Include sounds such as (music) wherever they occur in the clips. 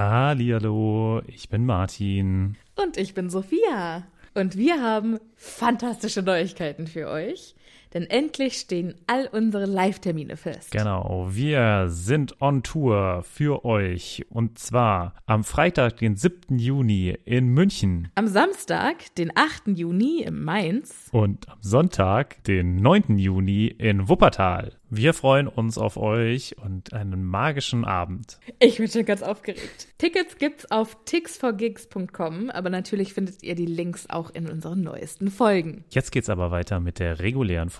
Hallihallo, ich bin Martin. Und ich bin Sophia. Und wir haben fantastische Neuigkeiten für euch. Denn endlich stehen all unsere Live-Termine fest. Genau, wir sind on Tour für euch. Und zwar am Freitag, den 7. Juni in München. Am Samstag, den 8. Juni in Mainz. Und am Sonntag, den 9. Juni in Wuppertal. Wir freuen uns auf euch und einen magischen Abend. Ich bin schon ganz aufgeregt. Tickets gibt's auf tixforgigs.com, aber natürlich findet ihr die Links auch in unseren neuesten Folgen. Jetzt geht's aber weiter mit der regulären Folge.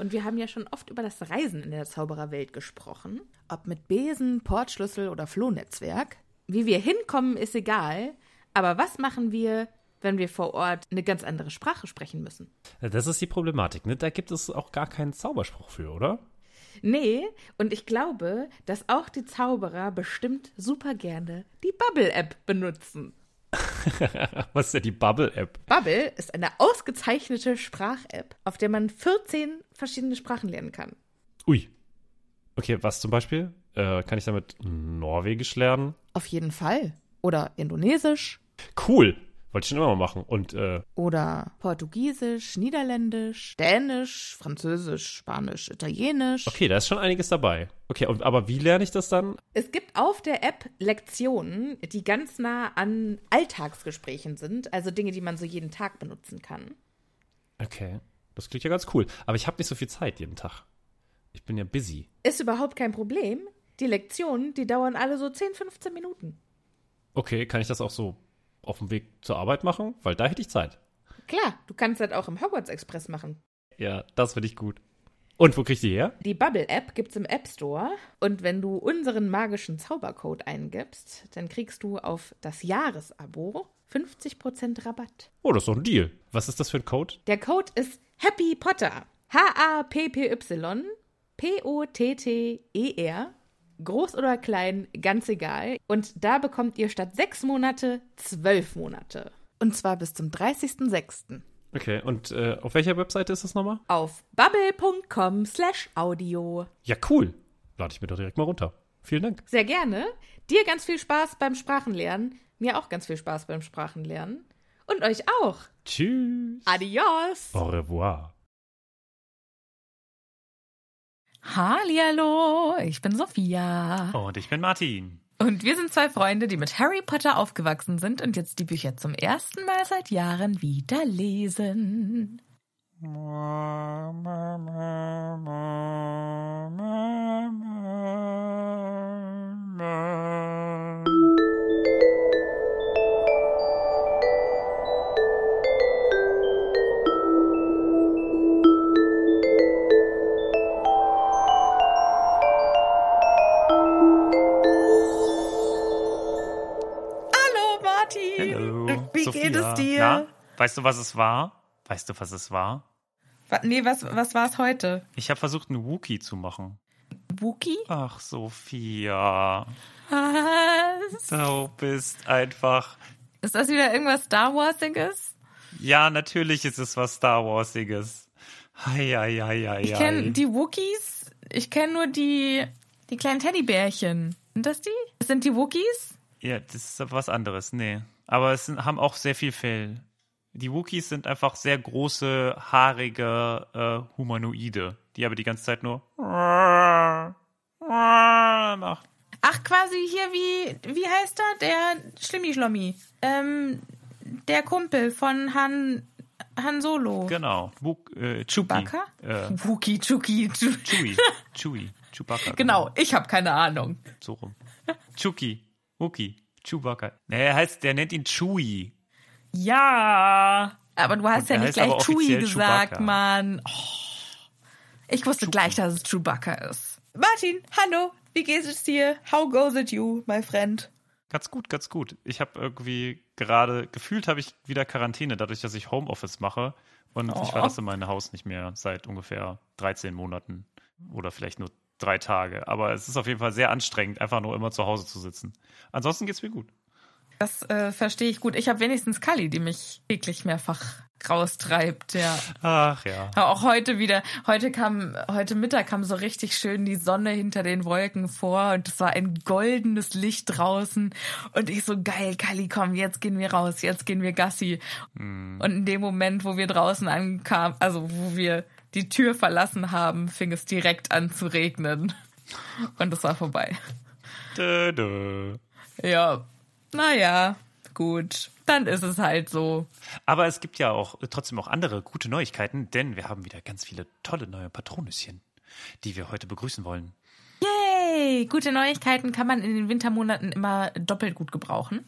Und wir haben ja schon oft über das Reisen in der Zaubererwelt gesprochen. Ob mit Besen, Portschlüssel oder Flohnetzwerk. Wie wir hinkommen, ist egal. Aber was machen wir, wenn wir vor Ort eine ganz andere Sprache sprechen müssen? Das ist die Problematik, ne? Da gibt es auch gar keinen Zauberspruch für, oder? Nee, und ich glaube, dass auch die Zauberer bestimmt super gerne die Bubble-App benutzen. (laughs) Was ist denn die Bubble-App? Bubble ist eine ausgezeichnete Sprach-App, auf der man 14 verschiedene Sprachen lernen kann. Ui. Okay, was zum Beispiel? Äh, kann ich damit Norwegisch lernen? Auf jeden Fall. Oder Indonesisch. Cool. Wollte ich schon immer mal machen. Und, äh, Oder Portugiesisch, Niederländisch, Dänisch, Französisch, Spanisch, Italienisch. okay, da ist schon einiges dabei. Okay, und, aber wie lerne ich das dann? Es gibt auf der App Lektionen, die ganz nah an Alltagsgesprächen sind, also Dinge, die man so jeden Tag benutzen kann. Okay, das klingt ja ganz cool. Aber ich habe nicht so viel Zeit jeden Tag. Ich bin ja busy. Ist überhaupt kein Problem. Die Lektionen, die dauern alle so 10, 15 Minuten. Okay, kann ich das auch so auf dem Weg zur Arbeit machen? Weil da hätte ich Zeit. Klar, du kannst das auch im Hogwarts Express machen. Ja, das finde ich gut. Und wo krieg ich die her? Die Bubble-App gibt's im App Store und wenn du unseren magischen Zaubercode eingibst, dann kriegst du auf das Jahresabo 50% Rabatt. Oh, das ist doch ein Deal. Was ist das für ein Code? Der Code ist Happy Potter. H-A-P-P-Y P-O-T-T-E-R. Groß oder klein, ganz egal. Und da bekommt ihr statt sechs Monate zwölf Monate. Und zwar bis zum 30.06. Okay, und äh, auf welcher Webseite ist das nochmal? Auf bubble.com slash audio. Ja, cool. Lade ich mir doch direkt mal runter. Vielen Dank. Sehr gerne. Dir ganz viel Spaß beim Sprachenlernen. Mir auch ganz viel Spaß beim Sprachenlernen. Und euch auch. Tschüss. Adios. Au revoir. Hallihallo, ich bin Sophia. Und ich bin Martin. Und wir sind zwei Freunde, die mit Harry Potter aufgewachsen sind und jetzt die Bücher zum ersten Mal seit Jahren wieder lesen. Wie Sophia. geht es dir? Na, weißt du, was es war? Weißt du, was es war? Wa- Nee, was, was war es heute? Ich habe versucht, einen Wookie zu machen. Wookie? Ach, Sophia. Was? Du bist einfach. Ist das wieder irgendwas Star Warsiges? Ja, natürlich ist es was Star Warsiges. Hei, hei, hei, hei, Ich kenne die Wookies. Ich kenne nur die, die kleinen Teddybärchen. Sind das die? Sind die Wookies? Ja, das ist was anderes, nee. Aber es sind, haben auch sehr viel Fell. Die Wookiees sind einfach sehr große, haarige äh, Humanoide, die aber die ganze Zeit nur machen. Ach, quasi hier wie, wie heißt er? Der Schlimmi-Schlommi. Ähm, der Kumpel von Han, Han Solo. Genau. Wook, äh. Chewbacca? Äh, Wookie, Chuki. Chu Chewie. (laughs) Chewie. Chewbacca. genau, ich habe keine Ahnung. So rum. Chuki. Wookie. Chewbacca. Nee, er heißt, der nennt ihn Chewie. Ja, aber du hast Und ja nicht gleich Chewie gesagt, Chewbacca. Mann. Oh. Ich wusste gleich, dass es Chewbacca ist. Martin, hallo, wie geht es dir? How goes it you, my friend? Ganz gut, ganz gut. Ich habe irgendwie gerade, gefühlt habe ich wieder Quarantäne, dadurch, dass ich Homeoffice mache. Und ich Oh. verlasse mein Haus nicht mehr seit ungefähr 13 Monaten oder vielleicht nur drei Tage. Aber es ist auf jeden Fall sehr anstrengend, einfach nur immer zu Hause zu sitzen. Ansonsten geht's mir gut. Das äh, verstehe ich gut. Ich habe wenigstens Kali, die mich täglich mehrfach raustreibt, ja. Ach ja. Auch heute wieder, heute kam, heute Mittag kam so richtig schön die Sonne hinter den Wolken vor und es war ein goldenes Licht draußen und ich so geil, Kali, komm, jetzt gehen wir raus, jetzt gehen wir Gassi. Und in dem Moment, wo wir draußen ankamen, also wo wir die Tür verlassen haben, fing es direkt an zu regnen. Und es war vorbei. Dö, dö. Ja, naja, gut. Dann ist es halt so. Aber es gibt ja auch äh, trotzdem auch andere gute Neuigkeiten, denn wir haben wieder ganz viele tolle neue Patronüschen, die wir heute begrüßen wollen. Yay! Gute Neuigkeiten kann man in den Wintermonaten immer doppelt gut gebrauchen.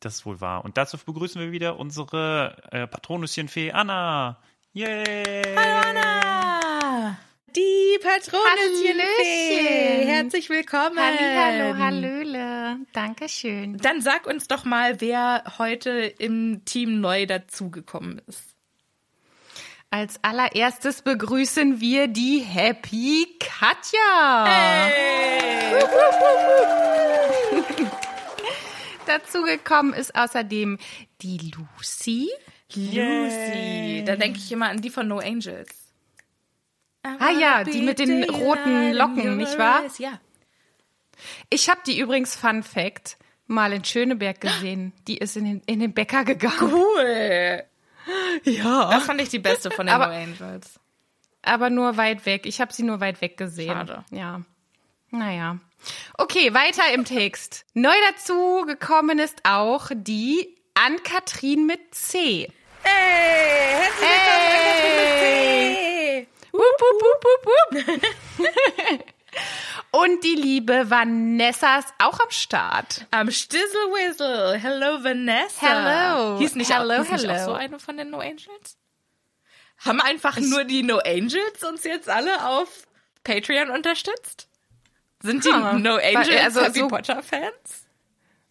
Das ist wohl wahr. Und dazu begrüßen wir wieder unsere äh, Patronüschenfee Anna. Yay! Anna! Die Patronenfee! Herzlich willkommen! Hallo, Hallöle. Dankeschön. Dann sag uns doch mal, wer heute im Team neu dazugekommen ist. Als allererstes begrüßen wir die Happy Katja. (laughs) Dazugekommen ist außerdem die Lucy. Lucy. Da denke ich immer an die von No Angels. Ah ja, die mit den roten Locken, nicht wahr? Ja. Ich habe die übrigens, Fun Fact, mal in Schöneberg gesehen. Die ist in den, in den Bäcker gegangen. Cool. Ja. Das fand ich die beste von den Aber- No Angels. Aber nur weit weg. Ich habe sie nur weit weg gesehen. Schade. Ja. Naja. Okay, weiter im Text. Neu dazu gekommen ist auch die Ann-Kathrin mit C. Hey, herzlich Hey. Wup, wup, wup, wup, wup. (laughs) Und die liebe Vanessa ist auch am Start. Am Stizzle Whistle. Hello, Vanessa. Hello. Hieß nicht, Hello, auch, hieß nicht hello. auch so eine von den No Angels? Haben einfach nur die No Angels uns jetzt alle auf Patreon unterstützt? Sind die Ja, No Angels also so- Potter Fans?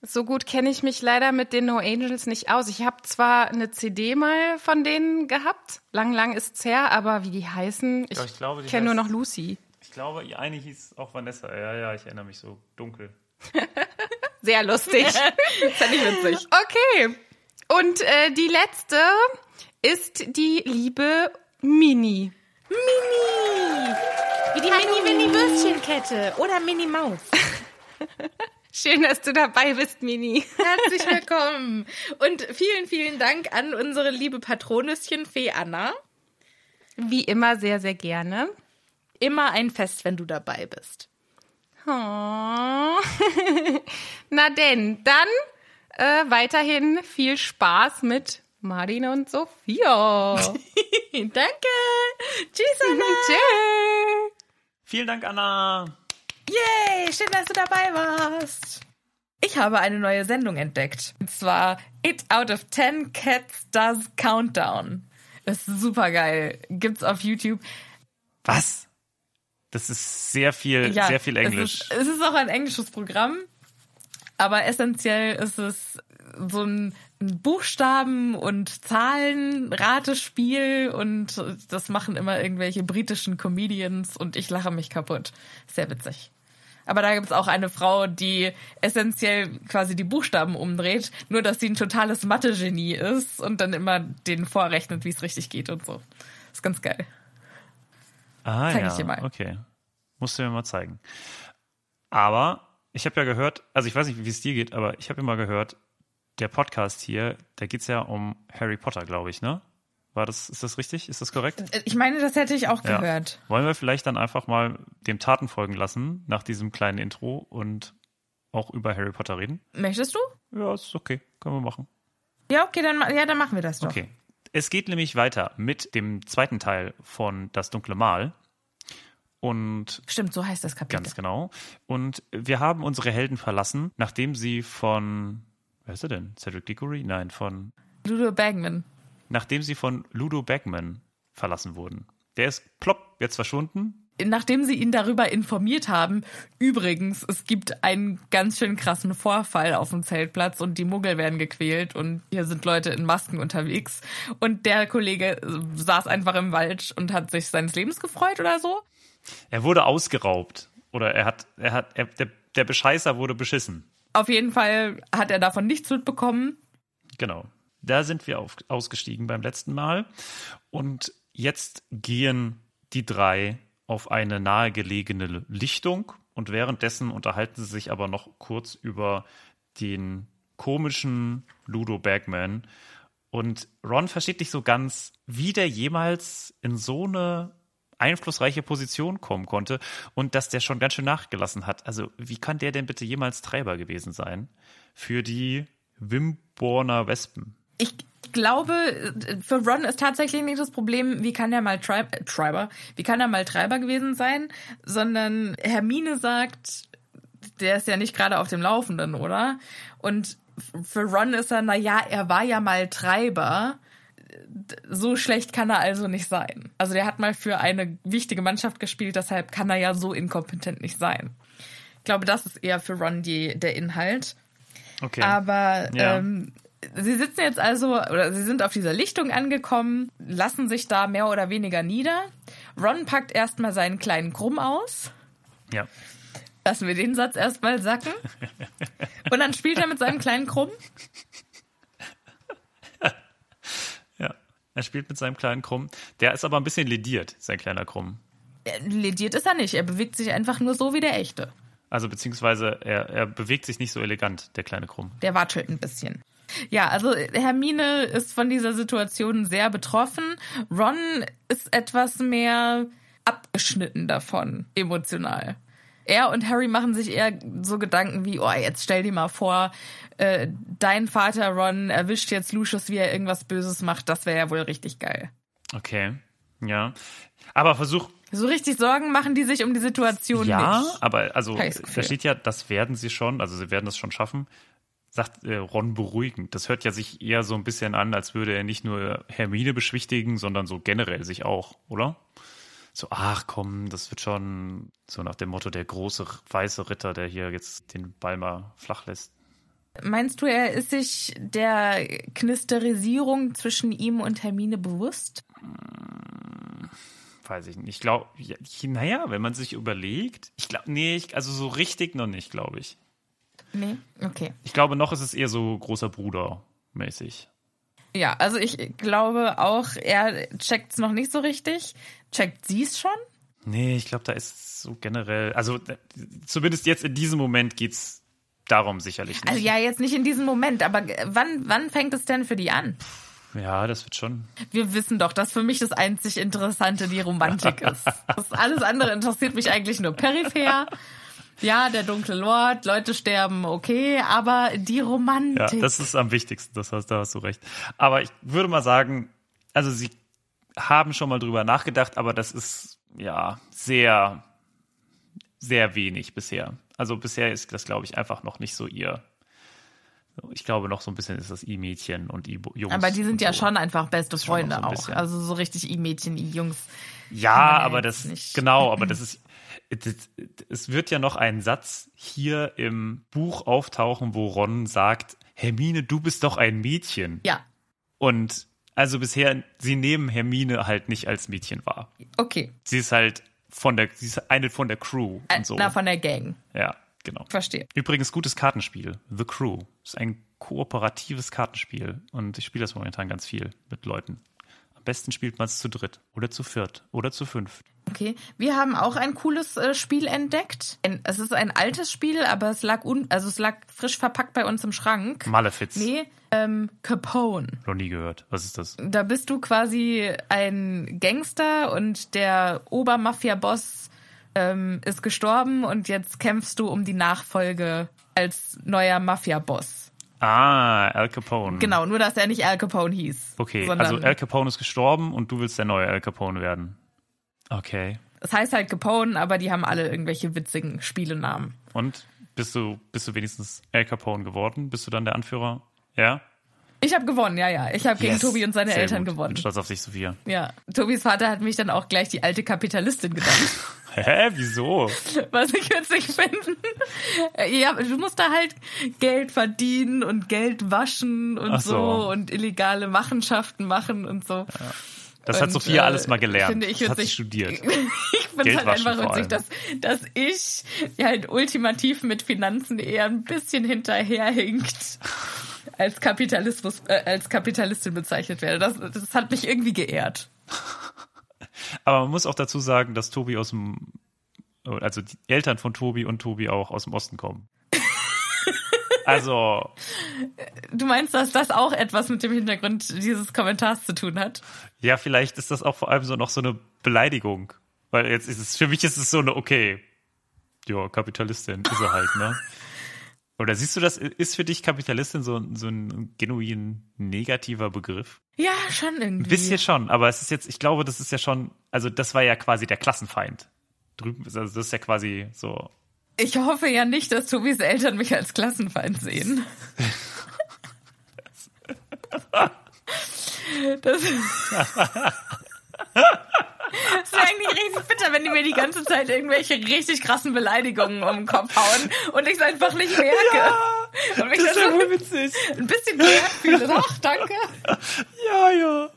So gut kenne ich mich leider mit den No Angels nicht aus. Ich habe zwar eine CD mal von denen gehabt. Lang, lang ist's her, aber wie die heißen, ich, Ja, ich glaube, die kenne nur noch Lucy. Ich glaube, die eine hieß auch Vanessa. Ja, ja, ich erinnere mich so dunkel. (laughs) Sehr lustig. (laughs) Fand ich witzig. okay. Und äh, die letzte ist die liebe Mini. Wie die Mini-Winnie-Würstchenkette oder Mini-Maus. (laughs) Schön, dass du dabei bist, Mini. Herzlich (laughs) willkommen. Und vielen, vielen Dank an unsere liebe Patronüschen Fee Anna. Wie immer sehr, sehr gerne. Immer ein Fest, wenn du dabei bist. Oh. (laughs) Na denn, dann äh, weiterhin viel Spaß mit Martin und Sophia. (laughs) Danke. Tschüss, Anna. Tschüss. Vielen Dank, Anna. Yay, schön, dass du dabei warst. Ich habe eine neue Sendung entdeckt. Und zwar It Out of 10 Cats Does Countdown. Ist super geil. Gibt's auf YouTube. Was? Das ist sehr viel, sehr viel Englisch. Es ist, es ist auch ein englisches Programm, aber essentiell ist es so ein Buchstaben- und Zahlen-Ratespiel und das machen immer irgendwelche britischen Comedians und ich lache mich kaputt. Sehr witzig. Aber da gibt's auch eine Frau, die essentiell quasi die Buchstaben umdreht, nur dass sie ein totales Mathe-Genie ist und dann immer denen vorrechnet, wie es richtig geht und so. Ist ganz geil. Ah, Zeig ja, ich dir mal. okay. Musst du mir mal zeigen. Aber ich habe ja gehört, also ich weiß nicht, wie es dir geht, aber ich habe immer gehört, der Podcast hier, da geht's ja um Harry Potter, glaube ich, ne? War das, ist das richtig? Ist das korrekt? Ich meine, das hätte ich auch Ja. gehört. Wollen wir vielleicht dann einfach mal dem Taten folgen lassen, nach diesem kleinen Intro und auch über Harry Potter reden? Möchtest du? Ja, ist okay. Können wir machen. Ja, okay, dann, ja, dann machen wir das doch. Okay. Es geht nämlich weiter mit dem zweiten Teil von Das dunkle Mal. Und Stimmt, so heißt das Kapitel. ganz genau. Und wir haben unsere Helden verlassen, nachdem sie von, wer ist er denn? Cedric Diggory? Nein, von, Ludo Bagman. Nachdem sie von Ludo Bagman verlassen wurden. Der ist plopp, jetzt verschwunden. Nachdem sie ihn darüber informiert haben, übrigens, es gibt einen ganz schön krassen Vorfall auf dem Zeltplatz und die Muggel werden gequält und hier sind Leute in Masken unterwegs. Und der Kollege saß einfach im Wald und hat sich seines Lebens gefreut oder so. Er wurde ausgeraubt. Oder er hat, er hat, er, der, der Bescheißer wurde beschissen. Auf jeden Fall hat er davon nichts mitbekommen. Genau. Da sind wir auf, ausgestiegen beim letzten Mal. Und jetzt gehen die drei auf eine nahegelegene Lichtung und währenddessen unterhalten sie sich aber noch kurz über den komischen Ludo Bagman. Und Ron versteht nicht so ganz, wie der jemals in so eine einflussreiche Position kommen konnte und dass der schon ganz schön nachgelassen hat. Also wie kann der denn bitte jemals Treiber gewesen sein für die Wimborner Wespen? Ich glaube, für Ron ist tatsächlich nicht das Problem, wie kann er mal Tri äh, Treiber, wie kann er mal Treiber gewesen sein, sondern Hermine sagt, der ist ja nicht gerade auf dem Laufenden, oder? Und für Ron ist er, na ja, er war ja mal Treiber. So schlecht kann er also nicht sein. Also der hat mal für eine wichtige Mannschaft gespielt, deshalb kann er ja so inkompetent nicht sein. Ich glaube, das ist eher für Ron die, der Inhalt. Okay. Aber Ja. ähm, sie sitzen jetzt also, oder sie sind auf dieser Lichtung angekommen, lassen sich da mehr oder weniger nieder. Ron packt erstmal seinen kleinen Krumm aus. ja. Lassen wir den Satz erstmal sacken. Und dann spielt er mit seinem kleinen Krumm. (laughs) Ja. Er spielt mit seinem kleinen Krumm. Der ist aber ein bisschen lediert, sein kleiner Krumm. Lediert ist er nicht. Er bewegt sich einfach nur so wie der echte. Also beziehungsweise er, er bewegt sich nicht so elegant, der kleine Krumm. Der watschelt ein bisschen. Ja, also Hermine ist von dieser Situation sehr betroffen. Ron ist etwas mehr abgeschnitten davon, emotional. Er und Harry machen sich eher so Gedanken wie, oh, jetzt stell dir mal vor, äh, dein Vater Ron erwischt jetzt Lucius, wie er irgendwas Böses macht. Das wäre ja wohl richtig geil. Okay. Ja. Aber versuch. So richtig Sorgen machen die sich um die Situation Ja, nicht. aber also da Gefühl. steht ja, das werden sie schon, also sie werden das schon schaffen. Sagt äh, Ron beruhigend. Das hört ja sich eher so ein bisschen an, als würde er nicht nur Hermine beschwichtigen, sondern so generell sich auch, oder? So, ach komm, das wird schon so nach dem Motto der große weiße Ritter, der hier jetzt den Ball mal flach lässt. Meinst du, er ist sich der Knisterisierung zwischen ihm und Hermine bewusst? Weiß ich nicht. Ich glaube, ja, naja, wenn man sich überlegt, ich glaube, nee, ich, also so richtig noch nicht, glaube ich. Nee? Okay. Ich glaube, noch ist es eher so großer Bruder mäßig. Ja, also ich glaube auch, er checkt's noch nicht so richtig. Checkt sie's schon? Nee, ich glaube, da ist so generell, also zumindest jetzt in diesem Moment geht's darum sicherlich nicht. Also ja, jetzt nicht in diesem Moment, aber wann, wann fängt es denn für die an? ja, das wird schon. Wir wissen doch, dass für mich das einzig Interessante die Romantik (laughs) ist. Das alles andere interessiert mich eigentlich nur peripher. Ja, der dunkle Lord, Leute sterben, okay, aber die Ja, Romantik. das ist am wichtigsten, das hast, da hast du recht. Aber ich würde mal sagen, also sie haben schon mal drüber nachgedacht, aber das ist ja sehr, sehr wenig bisher. Also bisher ist das, glaube ich, einfach noch nicht so ihr. Ich glaube, noch so ein bisschen ist das I-Mädchen und I-Jungs. aber die sind ja so. schon einfach beste Freunde so ein auch. Also so richtig I-Mädchen, I-Jungs. Ja, ja aber das nicht. genau, aber das ist es wird ja noch ein Satz hier im Buch auftauchen, wo Ron sagt, Hermine, du bist doch ein Mädchen. Ja, Und also bisher, sie nehmen Hermine halt nicht als Mädchen wahr. okay. Sie ist halt von der, sie ist eine von der Crew Äh, und so. Na, von der Gang. ja, genau. Verstehe. Übrigens gutes Kartenspiel, The Crew. Ist ein kooperatives Kartenspiel und ich spiele das momentan ganz viel mit Leuten. Besten spielt man es zu dritt oder zu viert oder zu fünft. Okay, wir haben auch ein cooles äh, Spiel entdeckt. Es ist ein altes Spiel, aber es lag un, also es lag frisch verpackt bei uns im Schrank. Malefiz. Nee, ähm, Capone. Noch nie gehört. Was ist das? Da bist du quasi ein Gangster und der Obermafia-Boss ähm, ist gestorben und jetzt kämpfst du um die Nachfolge als neuer Mafia-Boss. Ah, Al Capone. Genau, nur dass er nicht Al Capone hieß. Okay, also Al Capone ist gestorben und du willst der neue Al Capone werden. Okay. Es heißt halt Capone, aber die haben alle irgendwelche witzigen Spielenamen. Und bist du, bist du wenigstens Al Capone geworden? Bist du dann der Anführer? Ja? Ich habe gewonnen, ja, ja. Ich habe gegen Yes. Tobi und seine Sehr Eltern gut. gewonnen. Bin stolz auf dich, Sophia. Ja. Tobis Vater hat mich dann auch gleich die alte Kapitalistin genannt. (laughs) Hä? Wieso? (laughs) was ich witzig finde. Ja, du musst da halt Geld verdienen und Geld waschen und so. so. und illegale Machenschaften machen und so. Das hat Und, Sophia äh, alles mal gelernt. finde ich das hat sie studiert. (laughs) ich finde Geld halt einfach witzig, dass, dass ich ja halt ultimativ mit Finanzen eher ein bisschen hinterherhinkt (laughs) als Kapitalismus, äh, als Kapitalistin bezeichnet werde. Das, das hat mich irgendwie geehrt. Aber man muss auch dazu sagen, dass Tobi aus dem, also die Eltern von Tobi und Tobi auch aus dem Osten kommen. (laughs) Also, Du meinst, dass das auch etwas mit dem Hintergrund dieses Kommentars zu tun hat? ja, vielleicht ist das auch vor allem so noch so eine Beleidigung. Weil jetzt ist es, für mich ist es so eine, okay, ja, Kapitalistin ist er halt, ne? Oder siehst du das, ist für dich Kapitalistin so, so ein genuin negativer Begriff? Ja, schon irgendwie. Ein bisschen schon, aber es ist jetzt, ich glaube, das ist ja schon, also das war ja quasi der Klassenfeind. Drüben, ist- also das ist ja quasi so, Ich hoffe ja nicht, dass Tobis Eltern mich als Klassenfeind sehen. (laughs) Das, (laughs) das wäre eigentlich richtig bitter, wenn die mir die ganze Zeit irgendwelche richtig krassen Beleidigungen um den Kopf hauen und ich es einfach nicht merke. und mich das dann wäre so wohl witzig. ein bisschen geehrt fühle. Ach, danke. Ja, ja.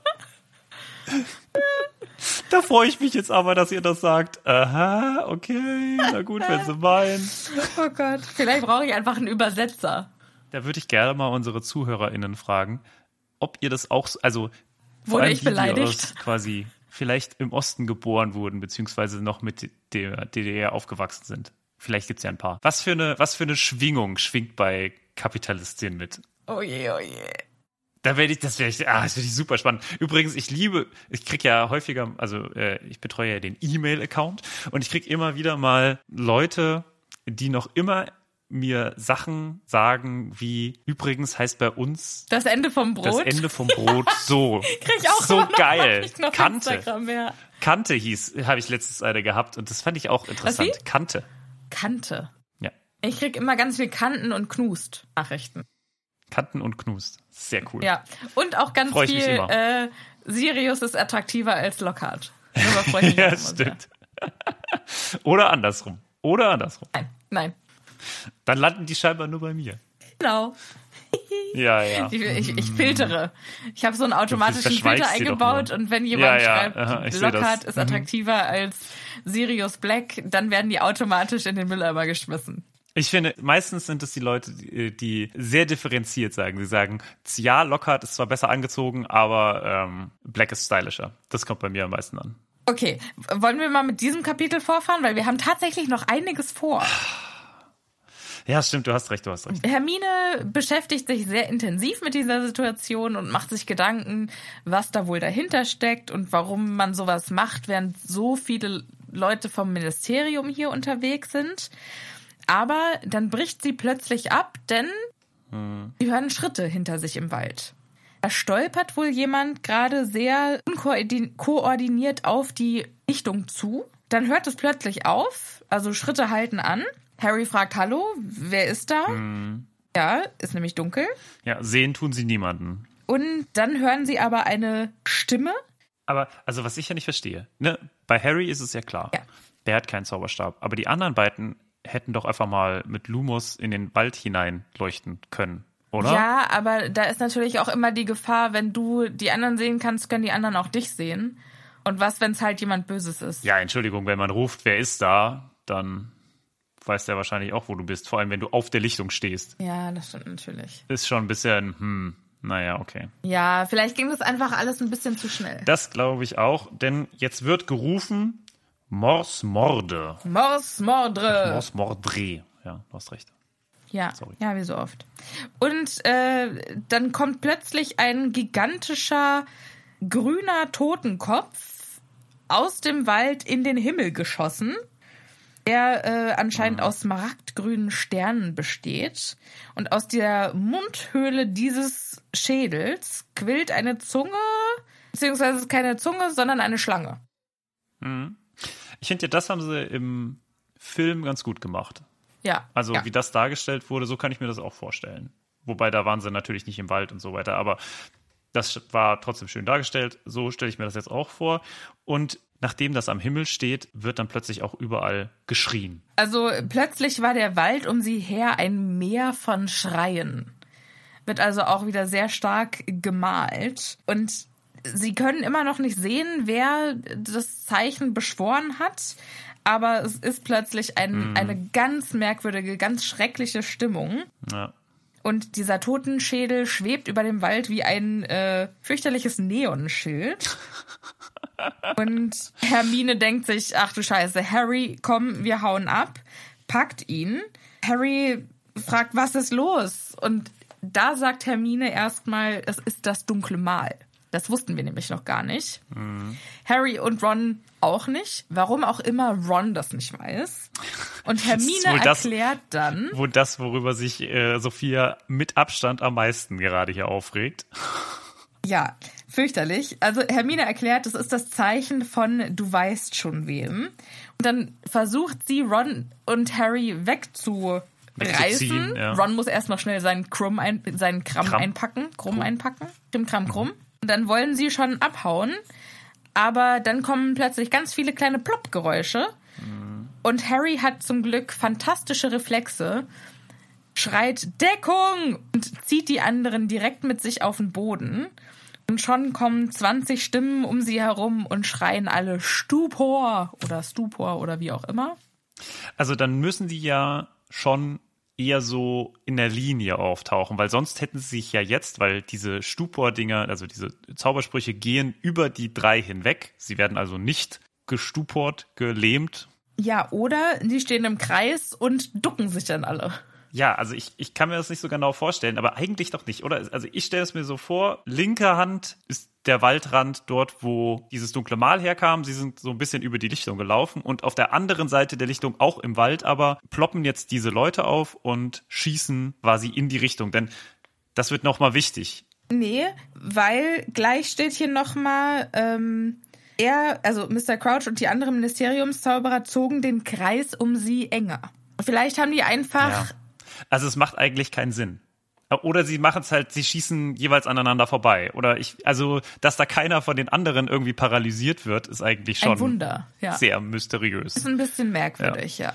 Da freue ich mich jetzt aber, dass ihr das sagt. Aha, okay, na gut, wenn Sie meinen. Oh Gott. Vielleicht brauche ich einfach einen Übersetzer. Da würde ich gerne mal unsere ZuhörerInnen fragen, ob ihr das auch, so- also vor Wurde allem ich die, die beleidigt? aus quasi vielleicht im Osten geboren wurden, beziehungsweise noch mit der DDR aufgewachsen sind. Vielleicht gibt's ja ein paar. Was für eine, was für eine Schwingung schwingt bei Kapitalistin mit? Oh je, oh je. Da werde ich, das werde ich, ah, das werde ich super spannend. Übrigens, ich liebe, ich krieg ja häufiger, also äh, ich betreue ja den E-Mail-Account und ich krieg immer wieder mal Leute, die noch immer mir Sachen sagen, wie übrigens heißt bei uns Das Ende vom Brot. das Ende vom Brot (laughs) so. Krieg ich auch so noch geil. Auf Kante. Instagram, ja. Kante hieß, habe ich letztens eine gehabt und das fand ich auch interessant. Kante. Kante. Ja. Ich krieg immer ganz viel Kanten und Knust Nachrichten. Kanten und Knust. Sehr cool. Ja. Und auch ganz Freu ich mich viel, immer. äh, Sirius ist attraktiver als Lockhart. Freue ich mich (laughs) ja, stimmt. (laughs) Oder andersrum. Oder andersrum. Nein, nein. Dann landen die scheinbar nur bei mir. Genau. (laughs) Ja, ja. Ich, ich, ich filtere. Ich habe so einen automatischen Filter eingebaut und wenn jemand Ja, ja, schreibt, aha, ich seh Lockhart ist attraktiver als Sirius Black, dann werden die automatisch in den Mülleimer geschmissen. Ich finde, meistens sind es die Leute, die, die sehr differenziert sagen. Sie sagen, ja, Lockhart ist zwar besser angezogen, aber ähm, Black ist stylischer. Das kommt bei mir am meisten an. Okay, wollen wir mal mit diesem Kapitel vorfahren, weil wir haben tatsächlich noch einiges vor. (sighs) Ja, stimmt, du hast recht, du hast recht. Hermine beschäftigt sich sehr intensiv mit dieser Situation und macht sich Gedanken, was da wohl dahinter steckt und warum man sowas macht, während so viele Leute vom Ministerium hier unterwegs sind. Aber dann bricht sie plötzlich ab, denn sie hören Schritte hinter sich im Wald. Da stolpert wohl jemand gerade sehr unkoordin- koordiniert auf die Richtung zu. Dann hört es plötzlich auf, also Schritte halten an. Harry fragt Hallo, wer ist da? Ja, ist nämlich dunkel. Ja, sehen tun sie niemanden. Und dann hören sie aber eine Stimme. Aber, also, was ich ja nicht verstehe, ne, bei Harry ist es ja klar. Ja. Der hat keinen Zauberstab. Aber die anderen beiden hätten doch einfach mal mit Lumos in den Wald hinein leuchten können, oder? Ja, aber da ist natürlich auch immer die Gefahr, wenn du die anderen sehen kannst, können die anderen auch dich sehen. Und was, wenn es halt jemand Böses ist? Ja, Entschuldigung, wenn man ruft, wer ist da, dann weiß der wahrscheinlich auch, wo du bist. Vor allem, wenn du auf der Lichtung stehst. Ja, das stimmt natürlich. Ist schon ein bisschen, hm, naja, okay. Ja, vielleicht ging das einfach alles ein bisschen zu schnell. Das glaube ich auch, denn jetzt wird gerufen Mors Morde. Mors Mordre. Mors Mordre. Ja, du hast recht. Ja, Sorry. ja, wie so oft. Und äh, dann kommt plötzlich ein gigantischer grüner Totenkopf aus dem Wald in den Himmel geschossen, der äh, anscheinend aus smaragdgrünen Sternen besteht. Und aus der Mundhöhle dieses Schädels quillt eine Zunge, beziehungsweise keine Zunge, sondern eine Schlange. Ich finde ja, das haben sie im Film ganz gut gemacht. Ja. Also ja. wie das dargestellt wurde, so kann ich mir das auch vorstellen. Wobei da waren sie natürlich nicht im Wald und so weiter, aber das war trotzdem schön dargestellt. So stelle ich mir das jetzt auch vor. Und nachdem das am Himmel steht, wird dann plötzlich auch überall geschrien. Also plötzlich war der Wald um sie her ein Meer von Schreien. Wird also auch wieder sehr stark gemalt. Und sie können immer noch nicht sehen, wer das Zeichen beschworen hat. Aber es ist plötzlich ein, eine ganz merkwürdige, ganz schreckliche Stimmung. Ja. Und dieser Totenschädel schwebt über dem Wald wie ein äh, fürchterliches Neonschild. (laughs) Und Hermine denkt sich, ach du Scheiße, Harry, komm, wir hauen ab, packt ihn. Harry fragt, was ist los? Und da sagt Hermine erstmal, es ist das dunkle Mal. Das wussten wir nämlich noch gar nicht. Harry und Ron auch nicht. Warum auch immer Ron das nicht weiß. Und (laughs) Hermine das- erklärt dann, Wo das, worüber sich äh, Sophia mit Abstand am meisten gerade hier aufregt. Ja, fürchterlich. Also Hermine erklärt, es ist das Zeichen von du weißt schon wem. Und dann versucht sie Ron und Harry wegzureißen. Wegzuziehen, ja. Ron muss erst noch schnell seinen Krumm ein, seinen Kram Kram. einpacken, Krumm, einpacken, Krumm, Kram, Krumm. Und dann wollen sie schon abhauen, aber dann kommen plötzlich ganz viele kleine Plopp-Geräusche. Und Harry hat zum Glück fantastische Reflexe, schreit Deckung und zieht die anderen direkt mit sich auf den Boden. Und schon kommen 20 Stimmen um sie herum und schreien alle Stupor oder Stupor oder wie auch immer. Also dann müssen die ja schon eher so in der Linie auftauchen, weil sonst hätten sie sich ja jetzt, weil diese Stupor-Dinger, also diese Zaubersprüche gehen über die drei hinweg. Sie werden also nicht gestuport, gelähmt. Ja, oder die stehen im Kreis und ducken sich dann alle. Ja, also ich, ich kann mir das nicht so genau vorstellen, aber eigentlich doch nicht, oder? Also ich stelle es mir so vor, linke Hand ist der Waldrand dort, wo dieses dunkle Mal herkam. Sie sind so ein bisschen über die Lichtung gelaufen und auf der anderen Seite der Lichtung, auch im Wald, aber ploppen jetzt diese Leute auf und schießen quasi in die Richtung, denn das wird nochmal wichtig. Nee, weil gleich steht hier nochmal, ähm, er, also Mr. Crouch und die anderen Ministeriumszauberer zogen den Kreis um sie enger. Vielleicht haben die einfach Ja. Also es macht eigentlich keinen Sinn. Oder sie machen es halt, sie schießen jeweils aneinander vorbei. Oder ich, also, dass da keiner von den anderen irgendwie paralysiert wird, ist eigentlich schon ein Wunder. Ja. sehr mysteriös. ist ein bisschen merkwürdig, ja.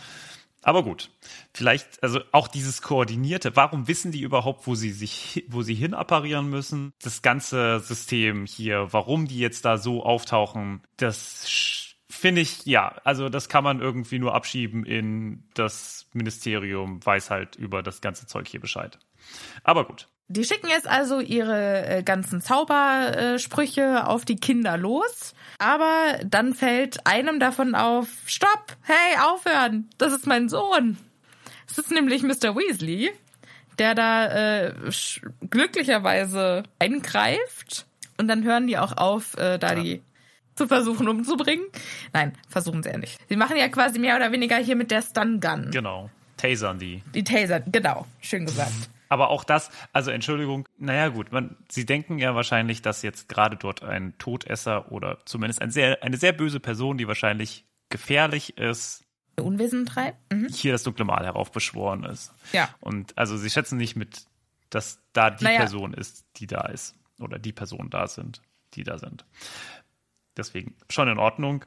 Aber gut, vielleicht, also auch dieses Koordinierte, warum wissen die überhaupt, wo sie sich, wo sie hin apparieren müssen? Das ganze System hier, warum die jetzt da so auftauchen, das sch- finde ich, ja, also das kann man irgendwie nur abschieben in das Ministerium, weiß halt über das ganze Zeug hier Bescheid. Aber gut. Die schicken jetzt also ihre äh, ganzen Zaubersprüche auf die Kinder los. Aber dann fällt einem davon auf, stopp, hey, aufhören, das ist mein Sohn. Es ist nämlich Mr. Weasley, der da äh, glücklicherweise eingreift. Und dann hören die auch auf, äh, da die zu versuchen umzubringen. Nein, versuchen sie ja nicht. Sie machen ja quasi mehr oder weniger hier mit der Stun Gun. Genau. Tasern die. Die Taser, genau, schön gesagt. Aber auch das, also Entschuldigung, naja gut, man, Sie denken ja wahrscheinlich, dass jetzt gerade dort ein Todesser oder zumindest ein sehr, eine sehr böse Person, die wahrscheinlich gefährlich ist, Unwesen treibt. Mhm. hier das dunkle Mal heraufbeschworen ist. Ja. Und also Sie schätzen nicht mit, dass da die Naja. Person ist, die da ist. Oder die Personen da sind, die da sind. Deswegen schon in Ordnung.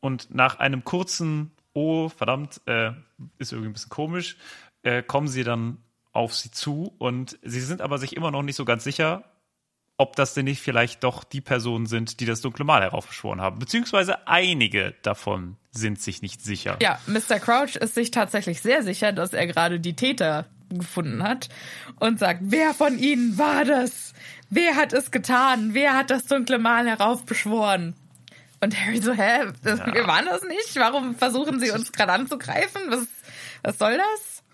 Und nach einem kurzen, oh, verdammt, äh, ist irgendwie ein bisschen komisch, äh, kommen sie dann auf sie zu und sie sind aber sich immer noch nicht so ganz sicher, ob das denn nicht vielleicht doch die Personen sind, die das dunkle Mal heraufbeschworen haben. Beziehungsweise einige davon sind sich nicht sicher. Ja, Mr. Crouch ist sich tatsächlich sehr sicher, dass er gerade die Täter gefunden hat und sagt, wer von ihnen war das? Wer hat es getan? Wer hat das dunkle Mal heraufbeschworen? Und Harry so, hä? Das, Wir waren das nicht? Warum versuchen sie uns gerade anzugreifen? Was, was soll das?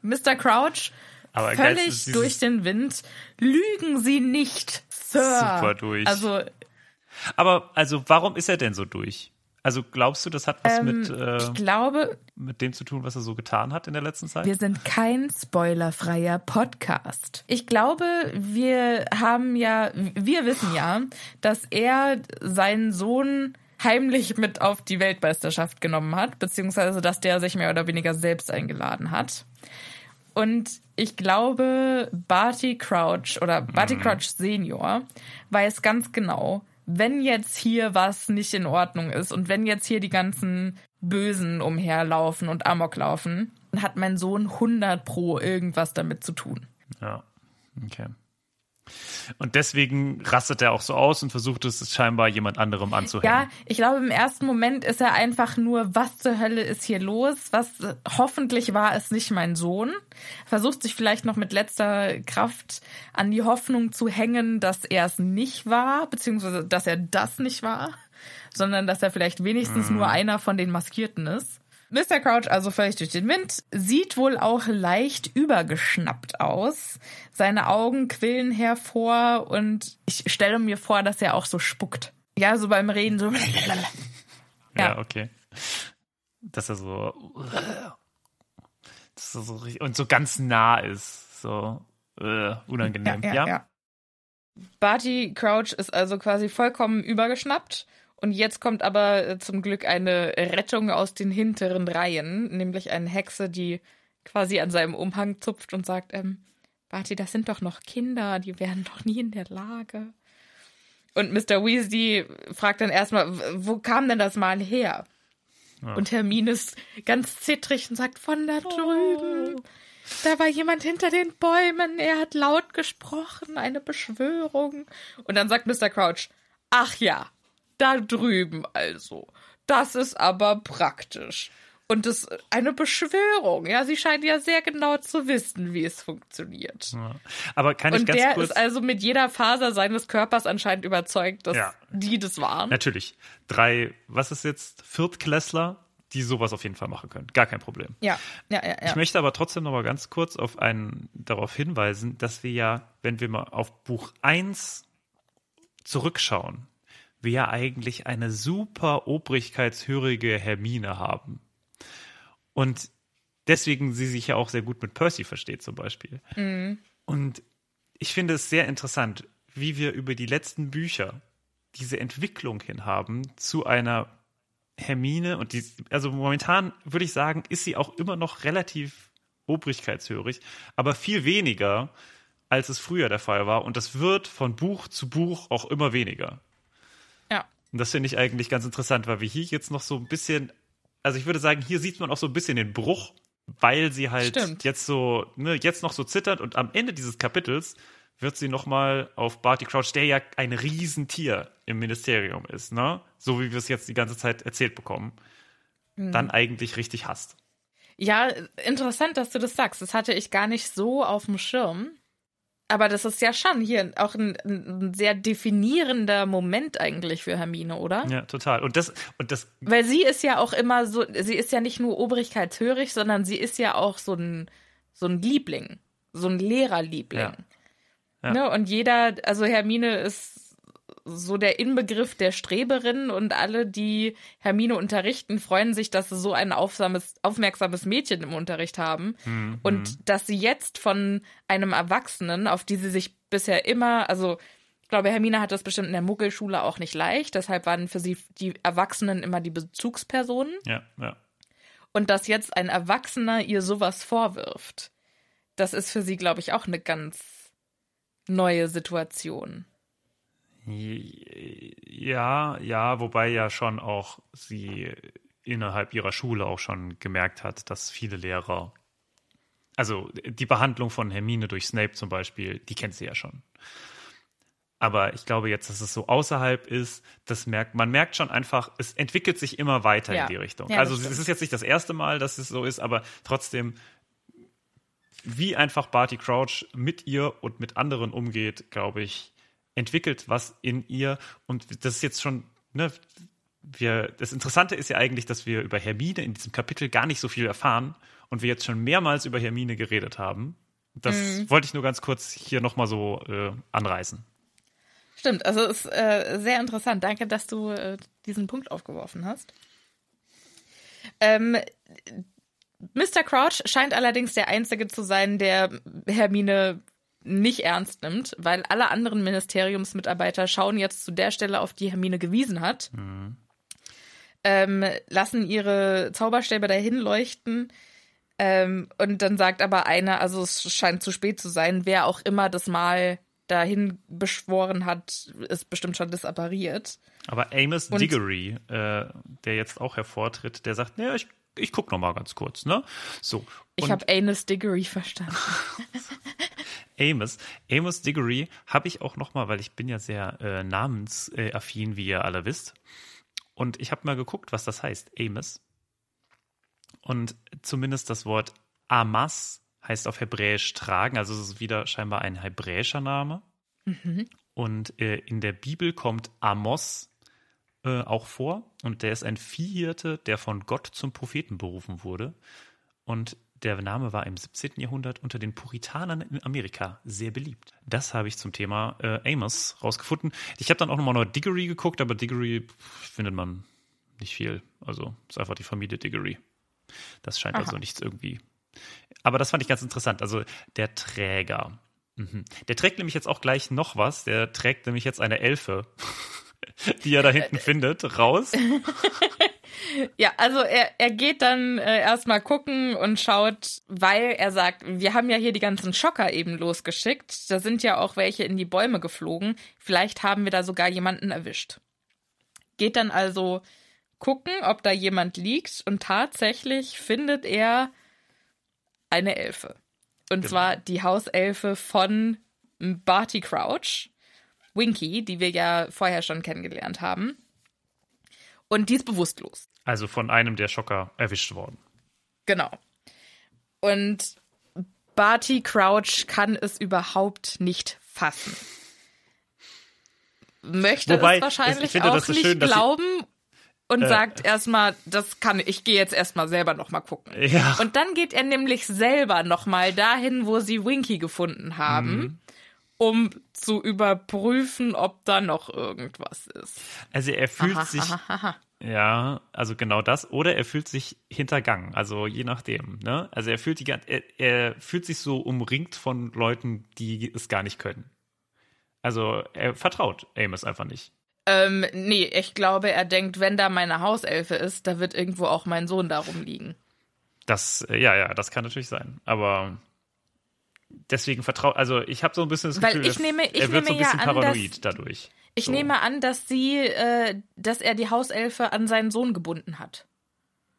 Mr. Crouch, Aber völlig durch den Wind. Lügen Sie nicht, Sir. Super durch. Also, Aber also warum ist er denn so durch? Also glaubst du, das hat was mit, ich äh, glaube, mit dem zu tun, was er so getan hat in der letzten Zeit? Wir sind kein spoilerfreier Podcast. Ich glaube, wir haben ja, wir wissen ja, dass er seinen Sohn heimlich mit auf die Weltmeisterschaft genommen hat, beziehungsweise dass der sich mehr oder weniger selbst eingeladen hat. Und ich glaube, Barty Crouch oder Barty Mhm. Crouch Senior weiß ganz genau, wenn jetzt hier was nicht in Ordnung ist und wenn jetzt hier die ganzen Bösen umherlaufen und Amok laufen, dann hat mein Sohn 100 pro irgendwas damit zu tun. Ja, okay. Und deswegen rastet er auch so aus und versucht es scheinbar jemand anderem anzuhängen. Ja, ich glaube, im ersten Moment ist er einfach nur, was zur Hölle ist hier los? Was hoffentlich war es nicht mein Sohn. Versucht sich vielleicht noch mit letzter Kraft an die Hoffnung zu hängen, dass er es nicht war, beziehungsweise dass er das nicht war, sondern dass er vielleicht wenigstens nur einer von den Maskierten ist. Mr. Crouch, also völlig durch den Wind, sieht wohl auch leicht übergeschnappt aus. Seine Augen quillen hervor und ich stelle mir vor, dass er auch so spuckt. Ja, so beim Reden so. (laughs) Ja, Ja. okay. Dass er so. Dass er so richtig- und so ganz nah ist. So äh, unangenehm. Ja, Barty Crouch ist also quasi vollkommen übergeschnappt. Und jetzt kommt aber äh, zum Glück eine Rettung aus den hinteren Reihen, nämlich eine Hexe, die quasi an seinem Umhang zupft und sagt, ähm, Barty, das sind doch noch Kinder, die wären doch nie in der Lage. Und Mr. Weasley fragt dann erstmal, wo kam denn das mal her? Und Hermine ist ganz zittrig und sagt, von da drüben. Da war jemand hinter den Bäumen, er hat laut gesprochen, eine Beschwörung. Und dann sagt Mr. Crouch, ach ja, da drüben also. Das ist aber praktisch. Und das eine Beschwörung. Ja, sie scheint ja sehr genau zu wissen, wie es funktioniert. Aber kann ich Und ganz der kurz. ist also mit jeder Faser seines Körpers anscheinend überzeugt, dass Ja. die das waren. Natürlich. Drei, was ist jetzt? Viertklässler, die sowas auf jeden Fall machen können. Gar kein Problem. Ja, ja, ja, ja. Ich möchte aber trotzdem noch mal ganz kurz auf einen, darauf hinweisen, dass wir ja, wenn wir mal auf Buch 1 zurückschauen, wir ja eigentlich eine super obrigkeitshörige Hermine haben. Und deswegen sie sich ja auch sehr gut mit Percy versteht zum Beispiel. Und ich finde es sehr interessant, wie wir über die letzten Bücher diese Entwicklung hin haben zu einer Hermine und die, also momentan würde ich sagen, ist sie auch immer noch relativ obrigkeitshörig, aber viel weniger, als es früher der Fall war. Und das wird von Buch zu Buch auch immer weniger. Und das finde ich eigentlich ganz interessant, weil wir hier jetzt noch so ein bisschen, also ich würde sagen, hier sieht man auch so ein bisschen den Bruch, weil sie halt Stimmt. jetzt so, ne, jetzt noch so zittert und am Ende dieses Kapitels wird sie nochmal auf Barty Crouch, der ja ein Riesentier im Ministerium ist, ne? So wie wir es jetzt die ganze Zeit erzählt bekommen, Mhm. dann eigentlich richtig hasst. Ja, interessant, dass du das sagst. Das hatte ich gar nicht so auf dem Schirm. Aber das ist ja schon hier auch ein, ein sehr definierender Moment eigentlich für Hermine, oder? Ja, total. Und das, und das, Weil sie ist ja auch immer so, sie ist ja nicht nur obrigkeitshörig, sondern sie ist ja auch so ein, so ein Liebling, so ein Lehrerliebling. Ja. Ja. Ne? Und jeder, also Hermine ist so der Inbegriff der Streberin und alle, die Hermine unterrichten, freuen sich, dass sie so ein aufmerksames Mädchen im Unterricht haben. Und dass sie jetzt von einem Erwachsenen, auf die sie sich bisher immer, also ich glaube, Hermine hat das bestimmt in der Muggelschule auch nicht leicht, deshalb waren für sie die Erwachsenen immer die Bezugspersonen. ja, ja. Und dass jetzt ein Erwachsener ihr sowas vorwirft, das ist für sie, glaube ich, auch eine ganz neue Situation. Ja, ja, wobei ja schon auch sie innerhalb ihrer Schule auch schon gemerkt hat, dass viele Lehrer, also die Behandlung von Hermine durch Snape zum Beispiel, die kennt sie ja schon. Aber ich glaube jetzt, dass es so außerhalb ist, das merkt, man merkt schon einfach, es entwickelt sich immer weiter Ja. in die Richtung. Ja, also es ist jetzt nicht das erste Mal, dass es so ist, aber trotzdem, wie einfach Barty Crouch mit ihr und mit anderen umgeht, glaube ich, entwickelt was in ihr. Und das ist jetzt schon, ne, wir, das Interessante ist ja eigentlich, dass wir über Hermine in diesem Kapitel gar nicht so viel erfahren und wir jetzt schon mehrmals über Hermine geredet haben. Das Mhm. wollte ich nur ganz kurz hier nochmal so äh, anreißen. Stimmt, also ist äh, sehr interessant. Danke, dass du äh, diesen Punkt aufgeworfen hast. Ähm, Mr. Crouch scheint allerdings der Einzige zu sein, der Hermine nicht ernst nimmt, weil alle anderen Ministeriumsmitarbeiter schauen jetzt zu der Stelle, auf die Hermine gewiesen hat. ähm, lassen ihre Zauberstäbe dahin leuchten. Ähm, und dann sagt aber einer, also es scheint zu spät zu sein, wer auch immer das mal dahin beschworen hat, ist bestimmt schon disappariert. Aber Amos Und- Diggory, äh, der jetzt auch hervortritt, der sagt, naja, ich, ich guck noch mal ganz kurz, ne? So. Ich habe Anus Diggory verstanden. (laughs) Amos, Amos Diggory habe ich auch noch mal, weil ich bin ja sehr äh, namensaffin, wie ihr alle wisst. Und ich habe mal geguckt, was das heißt, Amos. Und zumindest das Wort Amas heißt auf Hebräisch tragen, also es ist wieder scheinbar ein hebräischer Name. Und äh, in der Bibel kommt Amos äh, auch vor und der ist ein Viehhirte, der von Gott zum Propheten berufen wurde. Und der Name war im 17. Jahrhundert unter den Puritanern in Amerika sehr beliebt. Das habe ich zum Thema äh, Amos rausgefunden. Ich habe dann auch nochmal noch Diggory geguckt, aber Diggory findet man nicht viel. Also ist einfach die Familie Diggory. Das scheint also nichts irgendwie. Aber das fand ich ganz interessant. Also der Träger. Mhm. Der trägt nämlich jetzt auch gleich noch was. Der trägt nämlich jetzt eine Elfe, (laughs) die er da hinten findet, raus. (laughs) Ja, also er, er geht dann äh, erstmal gucken und schaut, weil er sagt, wir haben ja hier die ganzen Schocker eben losgeschickt. Da sind ja auch welche in die Bäume geflogen. Vielleicht haben wir da sogar jemanden erwischt. Geht dann also gucken, ob da jemand liegt und tatsächlich findet er eine Elfe. Und zwar die Hauselfe von Barty Crouch, Winky, die wir ja vorher schon kennengelernt haben. Und die ist bewusstlos. Also von einem der Schocker erwischt worden. Genau. Und Barty Crouch kann es überhaupt nicht fassen. Möchte Wobei, es wahrscheinlich ich finde, auch nicht schön, glauben und Äh. sagt erstmal, das kann ich gehe jetzt erstmal selber noch mal gucken. Ja. Und dann geht er nämlich selber noch mal dahin, wo sie Winky gefunden haben, Mhm. um zu überprüfen, ob da noch irgendwas ist. Also er fühlt sich, Hahaha. Ja, also genau das, oder er fühlt sich hintergangen, also je nachdem, ne? Also er fühlt die, er, er fühlt sich so umringt von Leuten, die es gar nicht können. Also er vertraut Amos einfach nicht. Ähm, nee, ich glaube, er denkt, wenn da meine Hauselfe ist, da wird irgendwo auch mein Sohn darum liegen. Das, äh, ja, ja, das kann natürlich sein. Aber deswegen vertraut, also ich habe so ein bisschen das Weil Gefühl, ich er- nehme- ich er wird so ein nehme ja bisschen an, paranoid dadurch. Ich So. nehme an, dass sie, äh, dass er die Hauselfe an seinen Sohn gebunden hat.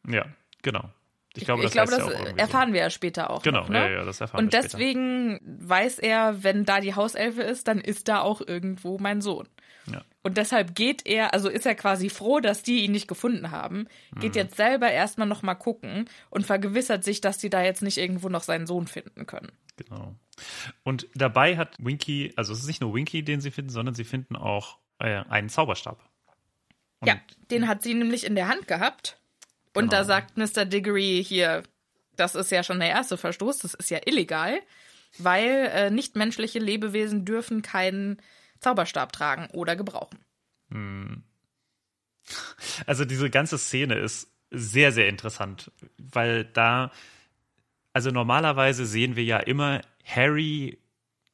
Ja, genau. Ich glaube, ich das, glaube, heißt das ja erfahren wir ja später auch. so. Genau, noch, ne? ja, ja, das erfahren Und wir später. deswegen weiß er, wenn da die Hauselfe ist, dann ist da auch irgendwo mein Sohn. Ja. Und deshalb geht er, also ist er quasi froh, dass die ihn nicht gefunden haben, geht Mhm. jetzt selber erstmal nochmal gucken und vergewissert sich, dass die da jetzt nicht irgendwo noch seinen Sohn finden können. Genau. Und dabei hat Winky, also es ist nicht nur Winky, den sie finden, sondern sie finden auch äh, einen Zauberstab. Und ja, den hat sie nämlich in der Hand gehabt. Und Genau. da sagt Mr. Diggory hier, das ist ja schon der erste Verstoß, das ist ja illegal, weil äh, nichtmenschliche Lebewesen dürfen keinen Zauberstab tragen oder gebrauchen. Also diese ganze Szene ist sehr, sehr interessant, weil da, also normalerweise sehen wir ja immer Harry,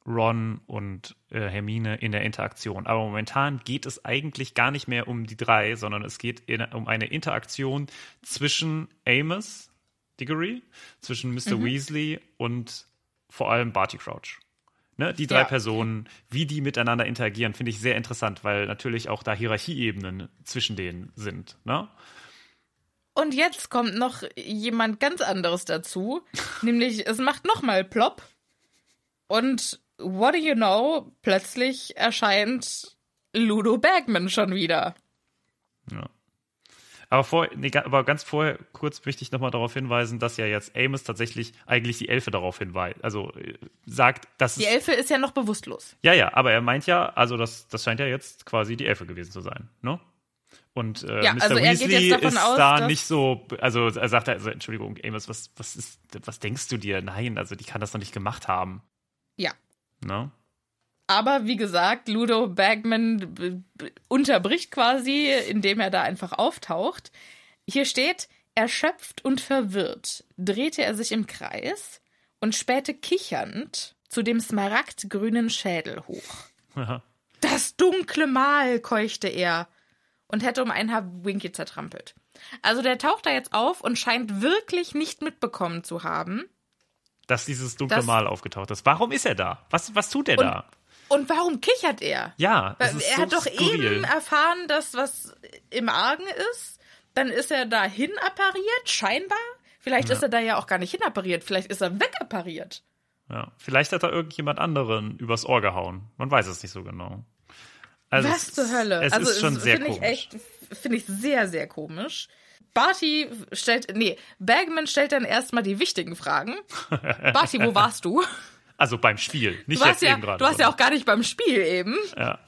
Ron und äh, Hermine in der Interaktion. Aber momentan geht es eigentlich gar nicht mehr um die drei, sondern es geht in, um eine Interaktion zwischen Amos Diggory, zwischen Mr. Weasley und vor allem Barty Crouch. Ne, die drei Ja. Personen, wie die miteinander interagieren, finde ich sehr interessant, weil natürlich auch da Hierarchieebenen zwischen denen sind. Ne? Und jetzt kommt noch jemand ganz anderes dazu, nämlich es macht nochmal plopp. Und what do you know? Plötzlich erscheint Ludo Bagman schon wieder. Ja. Aber, vor, nee, aber ganz vorher kurz möchte ich nochmal darauf hinweisen, dass ja jetzt Amos tatsächlich eigentlich die Elfe darauf hinweist, also äh, sagt, dass Die Elfe ist ja noch bewusstlos. ja, ja, aber er meint ja, also das, das scheint ja jetzt quasi die Elfe gewesen zu sein, ne? Und äh, Ja, Mr. also Weasley ist aus, da nicht so, also er sagt, also, Entschuldigung, Amos, was, was ist, was denkst du dir? Nein, also die kann das doch nicht gemacht haben, Ja. ne? Aber wie gesagt, Ludo Bagman unterbricht quasi, indem er da einfach auftaucht. Hier steht, erschöpft und verwirrt drehte er sich im Kreis und spähte kichernd zu dem smaragdgrünen Schädel hoch. Das dunkle Mal, keuchte er. und hätte um ein Haar Winky zertrampelt. Also der taucht da jetzt auf und scheint wirklich nicht mitbekommen zu haben. Dass dieses dunkle Das- Mal aufgetaucht ist. Warum ist er da? Was, was tut er Und- da? Und warum kichert er? Ja, Weil ist er so hat doch skurril. eben erfahren, dass was im Argen ist. Dann ist er dahin appariert, scheinbar. Vielleicht ist er da ja auch gar nicht hin appariert. Vielleicht ist er wegappariert. Ja, vielleicht hat da irgendjemand anderen übers Ohr gehauen. Man weiß es nicht so genau. Also Was es, zur Hölle? Es also ist schon sehr finde ich komisch. echt, finde ich sehr, sehr komisch. Barty stellt, nee, Bagman stellt dann erstmal die wichtigen Fragen. (laughs) Barty, wo warst du? Also beim Spiel, nicht Du warst, jetzt ja, eben gerade. du warst ja auch gar nicht beim Spiel eben. Ja.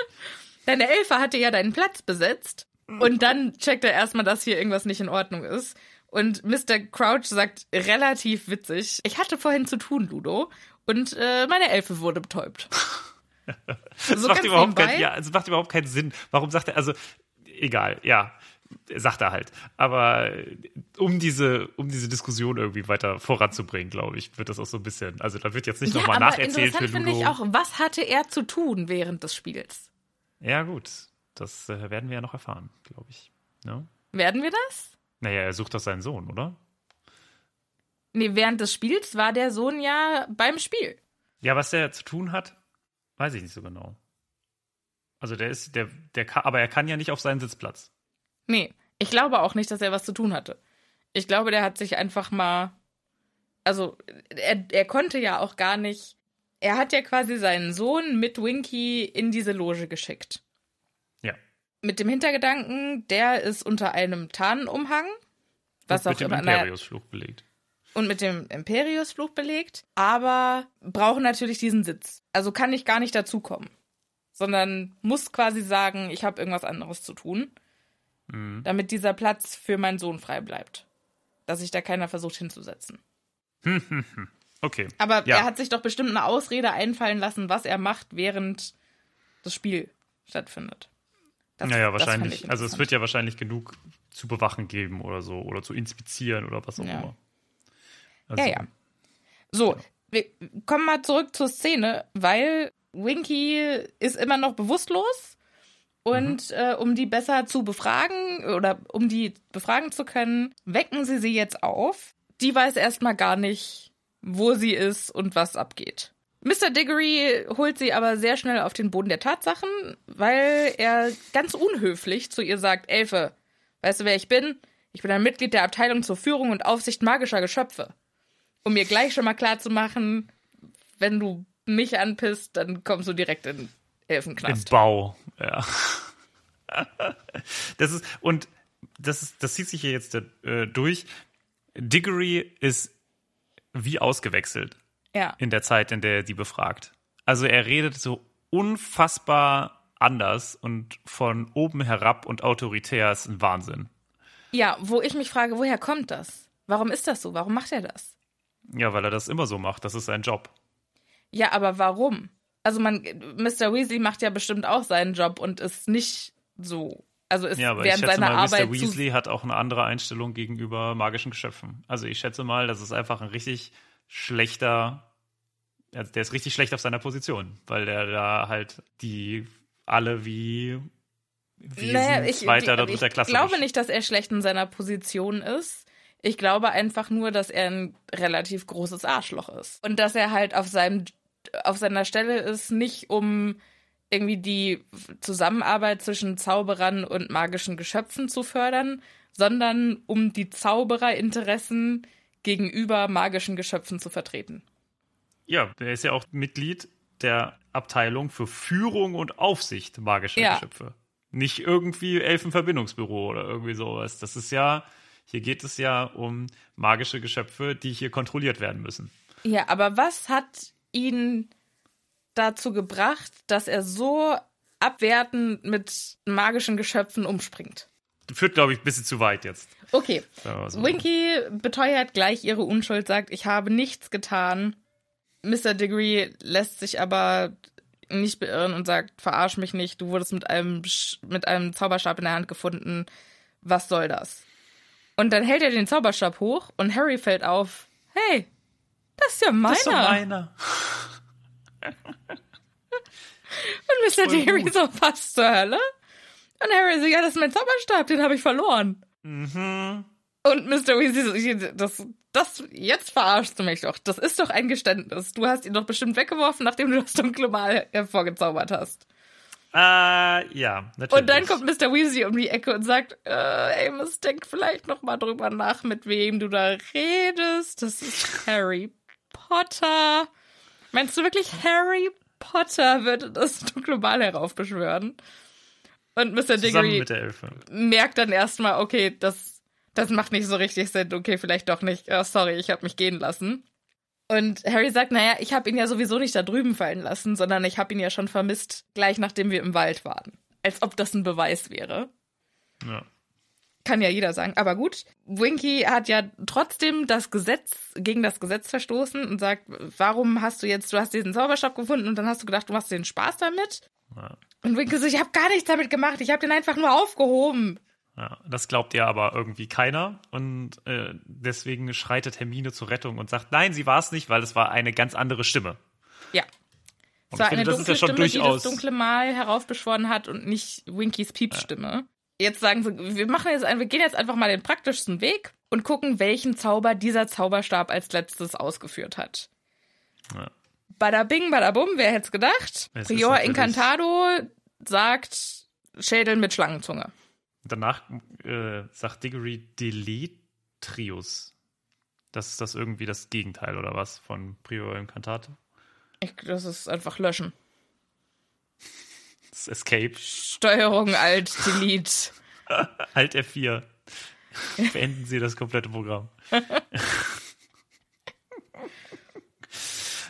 (laughs) Deine Elfe hatte ja deinen Platz besetzt. Und dann checkt er erstmal, dass hier irgendwas nicht in Ordnung ist. Und Mr. Crouch sagt relativ witzig, ich hatte vorhin zu tun, Ludo. Und äh, meine Elfe wurde betäubt. (laughs) Das So macht ganz überhaupt nebenbei. keinen, ja, es macht überhaupt keinen Sinn. Warum sagt er, also, egal, ja, sagt er halt. Aber äh, um diese, um diese Diskussion irgendwie weiter voranzubringen, glaube ich, wird das auch so ein bisschen, also da wird jetzt nicht nochmal aber nacherzählt für interessant finde ich auch, was hatte er zu tun während des Spiels? Ja, gut. Das äh, werden wir ja noch erfahren, glaube ich. Ne? Werden wir das? Naja, er sucht doch seinen Sohn, oder? Nee, während des Spiels war der Sohn ja beim Spiel. Ja, was der zu tun hat, weiß ich nicht so genau. Also der ist, der, der kann, aber er kann ja nicht auf seinen Sitzplatz. Nee, ich glaube auch nicht, dass er was zu tun hatte. Ich glaube, der hat sich einfach mal. Also, er, er konnte ja auch gar nicht. Er hat ja quasi seinen Sohn mit Winky in diese Loge geschickt. Ja. Mit dem Hintergedanken, der ist unter einem Tarnumhang. Was Und auch mit dem immer. naja, Imperius-Fluch belegt. und mit dem Imperius-Fluch belegt, aber brauchen natürlich diesen Sitz. Also kann ich gar nicht dazukommen, sondern muss quasi sagen, ich habe irgendwas anderes zu tun, Mhm. damit dieser Platz für meinen Sohn frei bleibt. Dass sich da keiner versucht hinzusetzen. (laughs) Okay. Aber Ja. er hat sich doch bestimmt eine Ausrede einfallen lassen, was er macht, während das Spiel stattfindet. Das- naja, wahrscheinlich. ich Also es wird ja wahrscheinlich genug zu bewachen geben oder so oder zu inspizieren oder was auch Ja. immer. Also, Ja, ja. So, wir kommen mal zurück zur Szene, weil Winky ist immer noch bewusstlos. Und Mhm. äh, um die besser zu befragen oder um die befragen zu können, wecken sie sie jetzt auf. Die weiß erstmal gar nicht, wo sie ist und was abgeht. Mr. Diggory holt sie aber sehr schnell auf den Boden der Tatsachen, weil er ganz unhöflich zu ihr sagt, Elfe, weißt du, wer ich bin? Ich bin ein Mitglied der Abteilung zur Führung und Aufsicht magischer Geschöpfe um mir gleich schon mal klar zu machen, wenn du mich anpisst, dann kommst du direkt in Im Elfenknast. Bau, ja. (laughs) das ist, und das ist, das zieht sich hier jetzt äh, durch. Diggory ist wie ausgewechselt Ja. in der Zeit, in der er die befragt. Also er redet so unfassbar anders und von oben herab und autoritär ist ein Wahnsinn. ja, wo ich mich frage, woher kommt das? Warum ist das so? Warum macht er das? Ja, weil er das immer so macht. Das ist sein Job. Ja, aber warum? Also man, Mr. Weasley macht ja bestimmt auch seinen Job und ist nicht so. Also ist Ja, aber ich während schätze seiner mal, Arbeit Mr. Weasley hat auch eine andere Einstellung gegenüber magischen Geschöpfen. Also ich schätze mal, das ist einfach ein richtig schlechter, also der ist richtig schlecht auf seiner Position, weil der da halt die alle wie. Wesen Naja, ich, zweiter oder dritter ich Klasse. glaube besch- nicht, dass er schlecht in seiner Position ist. Ich glaube einfach nur, dass er ein relativ großes Arschloch ist. Und dass er halt auf seinem auf seiner Stelle ist, nicht um irgendwie die Zusammenarbeit zwischen Zauberern und magischen Geschöpfen zu fördern, sondern um die Zaubererinteressen gegenüber magischen Geschöpfen zu vertreten. Ja, er ist ja auch Mitglied der Abteilung für Führung und Aufsicht magischer Ja. Geschöpfe. Nicht irgendwie Elfenverbindungsbüro oder irgendwie sowas. Das ist ja, hier geht es ja um magische Geschöpfe, die hier kontrolliert werden müssen. Ja, aber was hat ihn dazu gebracht, dass er so abwertend mit magischen Geschöpfen umspringt? Führt, glaube ich, ein bisschen zu weit jetzt. Okay. So. Winky beteuert gleich ihre Unschuld, sagt, ich habe nichts getan. Mr. Degree lässt sich aber nicht beirren und sagt, verarsch mich nicht, du wurdest mit einem, mit einem Zauberstab in der Hand gefunden. Was soll das? Und dann hält er den Zauberstab hoch und Harry fällt auf, hey, das ist ja meiner. Das ist doch meiner. (laughs) Und Mr. Gut. so, was zur Hölle? Und Harry so, ja, das ist mein Zauberstab, den habe ich verloren. Mhm. Und Mr. Weasley so, das, das, jetzt verarschst du mich doch. Das ist doch ein Geständnis. Du hast ihn doch bestimmt weggeworfen, nachdem du das dunkle Mal hervorgezaubert hast. Äh, ja, natürlich. Und dann kommt Mr. Weasley um die Ecke und sagt, äh, Amos, denk vielleicht noch mal drüber nach, mit wem du da redest. Das ist Harry Potter. Meinst du wirklich, Harry Potter würde das (laughs) dunkle Mal heraufbeschwören? Und Mr. Diggory merkt dann erstmal, okay, das, das macht nicht so richtig Sinn. Okay, vielleicht doch nicht. Oh, sorry, ich habe mich gehen lassen. Und Harry sagt, naja, ich habe ihn ja sowieso nicht da drüben fallen lassen, sondern ich habe ihn ja schon vermisst, gleich nachdem wir im Wald waren. Als ob das ein Beweis wäre. Ja. Kann ja jeder sagen. Aber gut, Winky hat ja trotzdem das Gesetz, gegen das Gesetz verstoßen und sagt, warum hast du jetzt, du hast diesen Zauberstab gefunden und dann hast du gedacht, du machst den Spaß damit? Ja. Und Winky so, ich habe gar nichts damit gemacht, ich habe den einfach nur aufgehoben. Ja, das glaubt ja aber irgendwie keiner und äh, deswegen schreitet Hermine zur Rettung und sagt, nein, sie war es nicht, weil es war eine ganz andere Stimme. Ja. Und Es war ich finde, eine das ist dunkle ja schon Stimme, die durchaus. das dunkle Mal heraufbeschworen hat und nicht Winkys Piepsstimme. Jetzt sagen sie, wir machen jetzt ein, wir gehen jetzt einfach mal den praktischsten Weg und gucken, welchen Zauber dieser Zauberstab als letztes ausgeführt hat. Ja. Bada bing, bada bum, wer hätte es gedacht? Prior Incantado sagt Schädel mit Schlangenzunge. Danach äh, sagt Diggory Deletrius. Das ist das irgendwie das Gegenteil oder was von Prior Incantate? Ich, das ist einfach löschen. Das Escape. Steuerung Alt Delete. (laughs) Alt F4. Beenden Sie das komplette Programm. (laughs)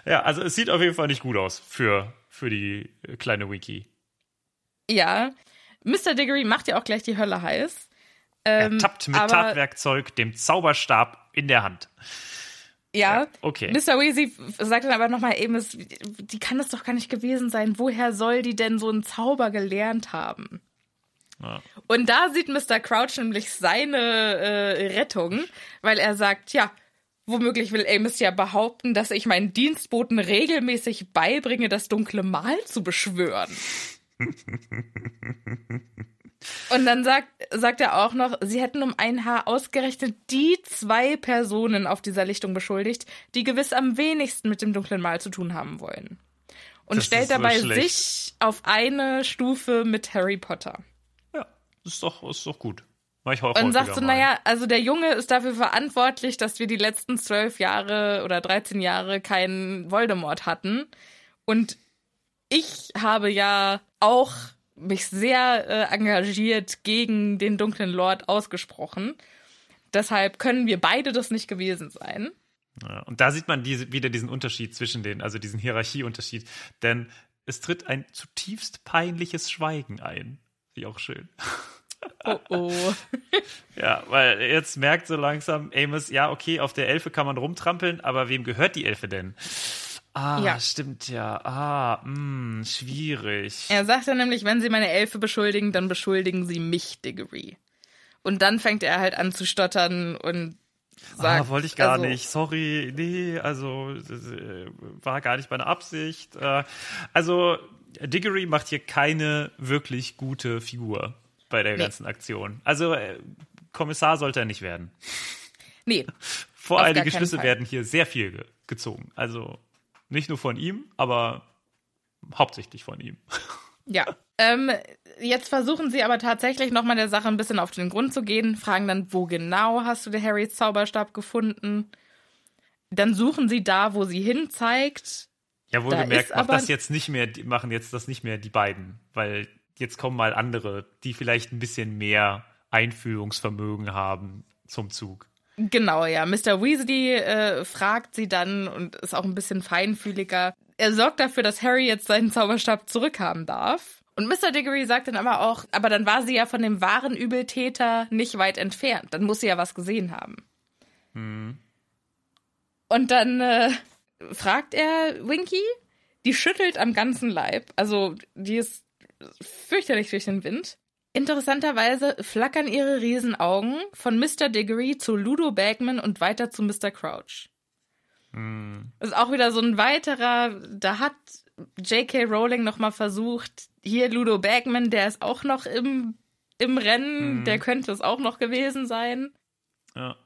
ja, also es sieht auf jeden Fall nicht gut aus für, für die kleine Wiki. Ja. Mr. Diggory macht ja auch gleich die Hölle heiß. Er Ähm, tappt mit Tatwerkzeug, dem Zauberstab in der Hand. Ja, Ja, okay. Mr. Weasley sagt dann aber nochmal eben, es- die kann es doch gar nicht gewesen sein. Woher soll die denn so einen Zauber gelernt haben? Ja. Und da sieht Mr. Crouch nämlich seine äh, Rettung, weil er sagt, ja, womöglich will Amos ja behaupten, dass ich meinen Dienstboten regelmäßig beibringe, das dunkle Mal zu beschwören. Und dann sagt, sagt er auch noch, sie hätten um ein Haar ausgerechnet die zwei Personen auf dieser Lichtung beschuldigt, die gewiss am wenigsten mit dem dunklen Mal zu tun haben wollen. Und Das stellt dabei schlecht. sich auf eine Stufe mit Harry Potter. Ja, ist doch, ist doch gut. Und sagt häufiger so, mal. naja, also der Junge ist dafür verantwortlich, dass wir die letzten zwölf Jahre oder 13 Jahre keinen Voldemort hatten. Und ich habe ja auch mich sehr äh, engagiert gegen den dunklen Lord ausgesprochen. Deshalb können wir beide das nicht gewesen sein. Ja, und da sieht man diese, wieder diesen Unterschied zwischen den, also diesen Hierarchieunterschied. Denn es tritt ein zutiefst peinliches Schweigen ein. Wie auch schön. Oh oh. (laughs) Ja, weil jetzt merkt so langsam Amos, ja, okay, auf der Elfe kann man rumtrampeln, aber wem gehört die Elfe denn? Ah, Ja. stimmt ja. Ah, mh, schwierig. Er sagt dann nämlich, wenn sie meine Elfe beschuldigen, dann beschuldigen sie mich, Diggory. Und dann fängt er halt an zu stottern und sagt. ah, wollte ich gar also, nicht. Sorry, nee, also äh, war gar nicht meine Absicht. Äh, also Diggory macht hier keine wirklich gute Figur bei der Nee. ganzen Aktion. Also äh, Kommissar sollte er nicht werden. Nee, (laughs) Voreilige Schlüsse werden hier sehr viel ge gezogen. Also nicht nur von ihm, aber hauptsächlich von ihm. Ja. Ähm, jetzt versuchen sie aber tatsächlich nochmal der Sache ein bisschen auf den Grund zu gehen, fragen dann, wo genau hast du den Harrys Zauberstab gefunden? Dann suchen sie da, wo sie hin zeigt. Ja, Da wohlgemerkt, ist macht das jetzt nicht mehr, machen jetzt das nicht mehr die beiden, weil jetzt kommen mal andere, die vielleicht ein bisschen mehr Einfühlungsvermögen haben zum Zug. Genau, ja. Mr. Weasley äh, fragt sie dann und ist auch ein bisschen feinfühliger. Er sorgt dafür, dass Harry jetzt seinen Zauberstab zurückhaben darf. Und Mr. Diggory sagt dann aber auch, aber dann war sie ja von dem wahren Übeltäter nicht weit entfernt. Dann muss sie ja was gesehen haben. Und dann äh, fragt er Winky, die schüttelt am ganzen Leib. Also die ist fürchterlich durch den Wind. Interessanterweise flackern ihre Riesenaugen von Mr. Diggory zu Ludo Bagman und weiter zu Mr. Crouch. Das ist auch wieder so ein weiterer, da hat J.K. Rowling nochmal versucht, hier Ludo Bagman, der ist auch noch im, im Rennen, Mhm. der könnte es auch noch gewesen sein. Ja.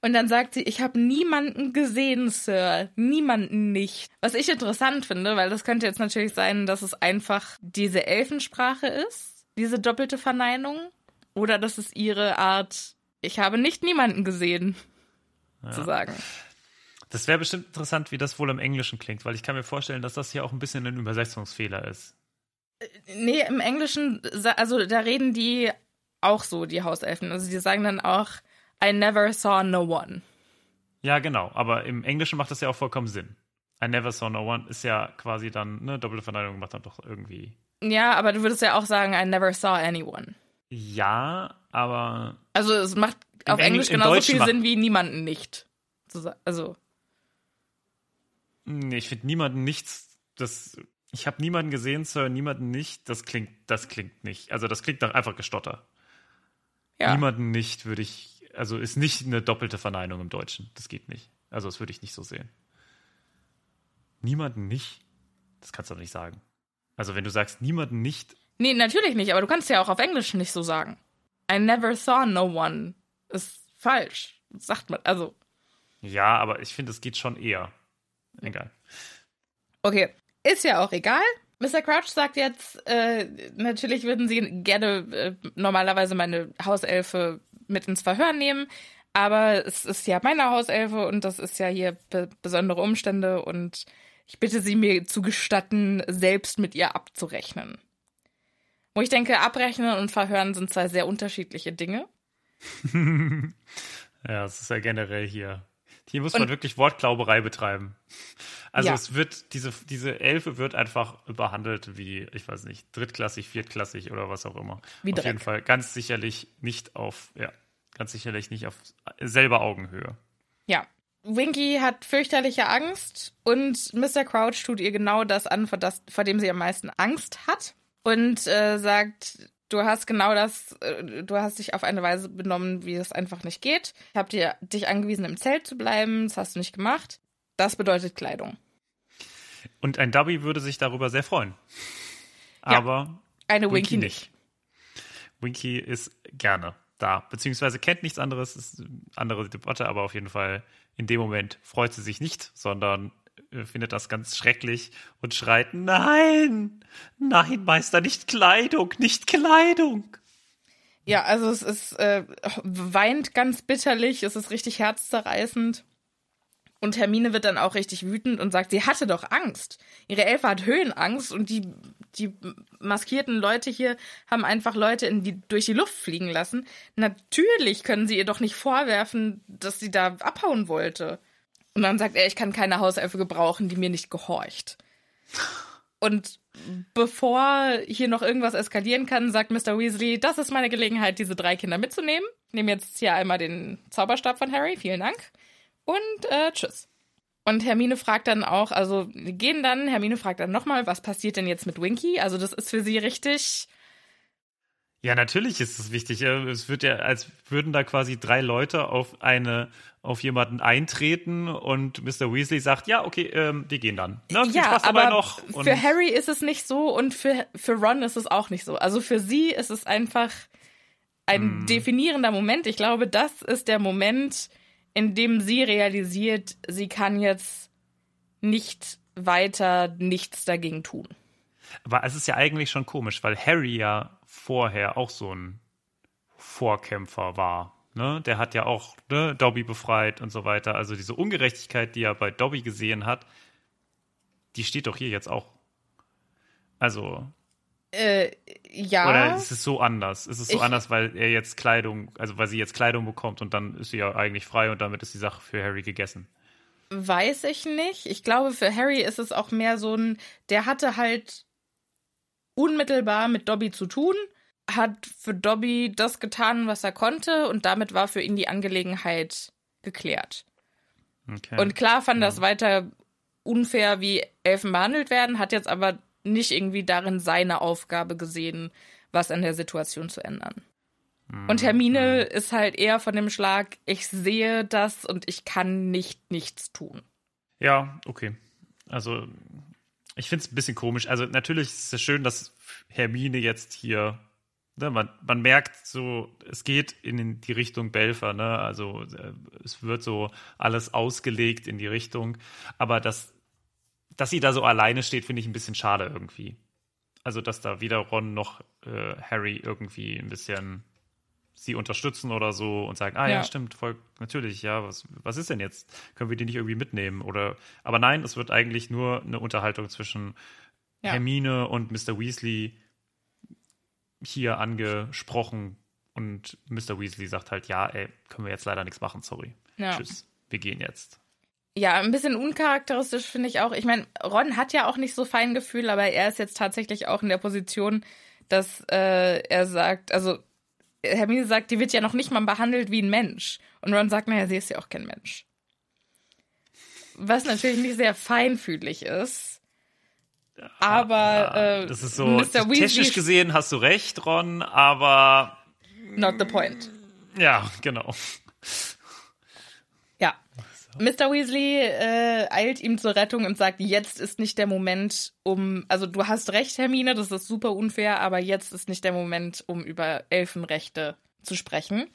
Und dann sagt sie, ich habe niemanden gesehen, Sir. Niemanden nicht. Was ich interessant finde, weil das könnte jetzt natürlich sein, dass es einfach diese Elfensprache ist, diese doppelte Verneinung. Oder dass es ihre Art, ich habe nicht niemanden gesehen, zu sagen. Das wäre bestimmt interessant, wie das wohl im Englischen klingt, weil ich kann mir vorstellen, dass das hier auch ein bisschen ein Übersetzungsfehler ist. Nee, im Englischen, also da reden die auch so, die Hauselfen. Also die sagen dann auch, I never saw no one. Ja, genau, aber im Englischen macht das ja auch vollkommen Sinn. I never saw no one ist ja quasi dann, ne, doppelte Verneinung macht dann doch irgendwie. Ja, aber du würdest ja auch sagen, I never saw anyone. Ja, aber Also es macht auf Engl- Englisch im genauso viel Sinn wie niemanden nicht. Also, nee, ich finde niemanden nichts, das, ich habe niemanden gesehen, Sir, niemanden nicht, das klingt, das klingt nicht. Also das klingt nach einfach Gestotter. ja. Niemanden nicht würde ich, also ist nicht eine doppelte Verneinung im Deutschen. Das geht nicht. Also das würde ich nicht so sehen. Niemanden nicht? Das kannst du doch nicht sagen. Also wenn du sagst niemanden nicht, Nee, natürlich nicht, aber du kannst ja auch auf Englisch nicht so sagen. I never saw no one. Ist falsch. Sagt man. Also, ja, aber ich finde, es geht schon eher. Egal. okay. Ist ja auch egal. Mr. Crouch sagt jetzt, äh, natürlich würden sie gerne äh, normalerweise meine Hauselfe mit ins Verhör nehmen, aber es ist ja meine Hauselfe und das ist ja hier be besondere Umstände und ich bitte sie mir zu gestatten, selbst mit ihr abzurechnen. Wo ich denke, abrechnen und verhören sind zwei sehr unterschiedliche Dinge. (laughs) Ja, es ist ja generell hier. Hier muss man Und- wirklich Wortklauberei betreiben. Also Ja. es wird, diese, diese Elfe wird einfach behandelt wie, ich weiß nicht, drittklassig, viertklassig oder was auch immer. Wie auf Dreck. jeden Fall ganz sicherlich nicht auf, ja, ganz sicherlich nicht auf selber Augenhöhe. Ja. Winky hat fürchterliche Angst und Mr. Crouch tut ihr genau das an, vor, das, vor dem sie am meisten Angst hat. Und äh, sagt, du hast genau das, äh, du hast dich auf eine Weise benommen, wie es einfach nicht geht. Ich habe dir dich angewiesen, im Zelt zu bleiben, das hast du nicht gemacht. Das bedeutet Kleidung. Und ein Dubby würde sich darüber sehr freuen. Ja, Aber Eine Winky, Winky nicht. Winky ist gerne da, beziehungsweise kennt nichts anderes, ist eine andere Debatte, aber auf jeden Fall in dem Moment freut sie sich nicht, sondern äh, findet das ganz schrecklich und schreit, nein, nein, Meister, nicht Kleidung, nicht Kleidung. Ja, also es ist, äh, weint ganz bitterlich, es ist richtig herzzerreißend. Und Hermine wird dann auch richtig wütend und sagt, sie hatte doch Angst. Ihre Elfe hat Höhenangst und die, die maskierten Leute hier haben einfach Leute in die, durch die Luft fliegen lassen. Natürlich können sie ihr doch nicht vorwerfen, dass sie da abhauen wollte. Und dann sagt er, ich kann keine Hauselfe gebrauchen, die mir nicht gehorcht. Und bevor hier noch irgendwas eskalieren kann, sagt Mr. Weasley, das ist meine Gelegenheit, diese drei Kinder mitzunehmen. Ich nehme jetzt hier einmal den Zauberstab von Harry, vielen Dank. Und äh, tschüss. Und Hermine fragt dann auch, also wir gehen dann, Hermine fragt dann nochmal, was passiert denn jetzt mit Winky? Also das ist für sie richtig, Ja, natürlich ist es wichtig. Ja, Es wird ja, als würden da quasi drei Leute auf eine, auf jemanden eintreten und Mr. Weasley sagt, ja, okay, ähm, die gehen dann. Ne? Ja, aber noch. Und für Harry ist es nicht so und für, für Ron ist es auch nicht so. Also für sie ist es einfach ein Hm. definierender Moment. Ich glaube, das ist der Moment, in dem sie realisiert, sie kann jetzt nicht weiter nichts dagegen tun. Aber es ist ja eigentlich schon komisch, weil Harry ja vorher auch so ein Vorkämpfer war. Ne? Der hat ja auch ne, Dobby befreit und so weiter. Also diese Ungerechtigkeit, die er bei Dobby gesehen hat, die steht doch hier jetzt auch. Also, Äh, ja. oder ist es so anders? Ist es so Ich- anders, weil er jetzt Kleidung, also weil sie jetzt Kleidung bekommt und dann ist sie ja eigentlich frei und damit ist die Sache für Harry gegessen. Weiß ich nicht. Ich glaube, für Harry ist es auch mehr so ein, der hatte halt unmittelbar mit Dobby zu tun, hat für Dobby das getan, was er konnte und damit war für ihn die Angelegenheit geklärt. Okay. Und klar fand das weiter unfair, wie Elfen behandelt werden, hat jetzt aber nicht irgendwie darin seine Aufgabe gesehen, was an der Situation zu ändern. Und Hermine ist halt eher von dem Schlag, ich sehe das und ich kann nicht nichts tun. Ja, okay. Also ich finde es ein bisschen komisch. Also natürlich ist es schön, dass Hermine jetzt hier, ne, man, man merkt so, es geht in die Richtung Belfer, ne? Also äh, es wird so alles ausgelegt in die Richtung. Aber dass, dass sie da so alleine steht, finde ich ein bisschen schade irgendwie. Also, dass da weder Ron noch äh, Harry irgendwie ein bisschen sie unterstützen oder so und sagen, ah ja, Ja. stimmt, voll natürlich, ja, was, was ist denn jetzt? Können wir die nicht irgendwie mitnehmen? Oder aber nein, es wird eigentlich nur eine Unterhaltung zwischen Ja. Hermine und Mr. Weasley hier angesprochen und Mr. Weasley sagt halt, ja, ey, können wir jetzt leider nichts machen, sorry. Ja. Tschüss. Wir gehen jetzt. Ja, ein bisschen uncharakteristisch finde ich auch. Ich meine, Ron hat ja auch nicht so Feingefühl, aber er ist jetzt tatsächlich auch in der Position, dass äh, er sagt, also Hermine sagt, die wird ja noch nicht mal behandelt wie ein Mensch. Und Ron sagt, naja, sie ist ja auch kein Mensch. Was natürlich nicht sehr feinfühlig ist. Aber äh, Das ist so, Mr. Weasley technisch gesehen hast du recht, Ron, aber not the point. ja, genau. Ja. Mr. Weasley äh, eilt ihm zur Rettung und sagt, jetzt ist nicht der Moment, um, also du hast recht, Hermine, das ist super unfair, aber jetzt ist nicht der Moment, um über Elfenrechte zu sprechen.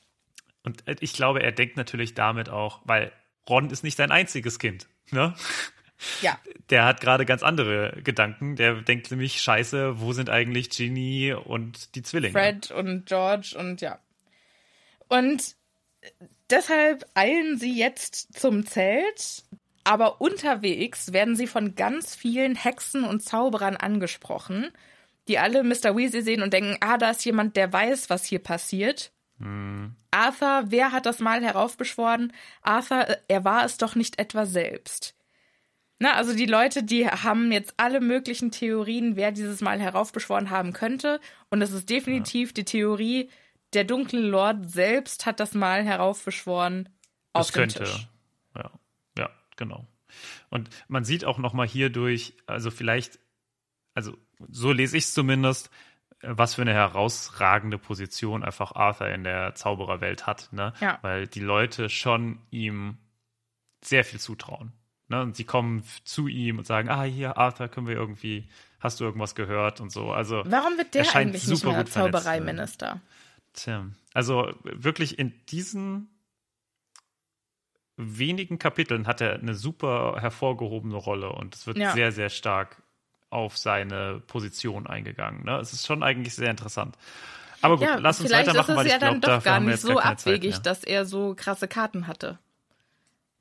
Und äh, ich glaube, er denkt natürlich damit auch, weil Ron ist nicht sein einziges Kind, ne? (laughs) Ja, Der hat gerade ganz andere Gedanken. Der denkt nämlich, scheiße, wo sind eigentlich Ginny und die Zwillinge? Fred und George und ja. Und deshalb eilen sie jetzt zum Zelt, aber unterwegs werden sie von ganz vielen Hexen und Zauberern angesprochen, die alle Mr. Weasley sehen und denken, ah, da ist jemand, der weiß, was hier passiert. Arthur, wer hat das mal heraufbeschworen? Arthur, äh, er war es doch nicht etwa selbst. Na, also die Leute, die haben jetzt alle möglichen Theorien, wer dieses Mal heraufbeschworen haben könnte. Und es ist definitiv die Theorie, der dunkle Lord selbst hat das Mal heraufbeschworen auf Das dem könnte. Tisch. Ja, ja, genau. Und man sieht auch noch mal hierdurch, also vielleicht, also so lese ich es zumindest, äh, was für eine herausragende Position einfach Arthur in der Zaubererwelt hat, ne? Ja. Weil die Leute schon ihm sehr viel zutrauen. Ne? Und sie kommen zu ihm und sagen, ah, hier, Arthur, können wir irgendwie, hast du irgendwas gehört und so. Also Warum wird er der eigentlich nicht super mehr zu sein. Zaubereiminister? Tja, also wirklich in diesen wenigen Kapiteln hat er eine super hervorgehobene Rolle und es wird Ja. sehr, sehr stark auf seine Position eingegangen. Ne? Es ist schon eigentlich sehr interessant. Aber gut, Ja, lass uns vielleicht weitermachen, ist es weil ich ja dann glaube, doch gar nicht so gar abwegig, dass er so krasse Karten hatte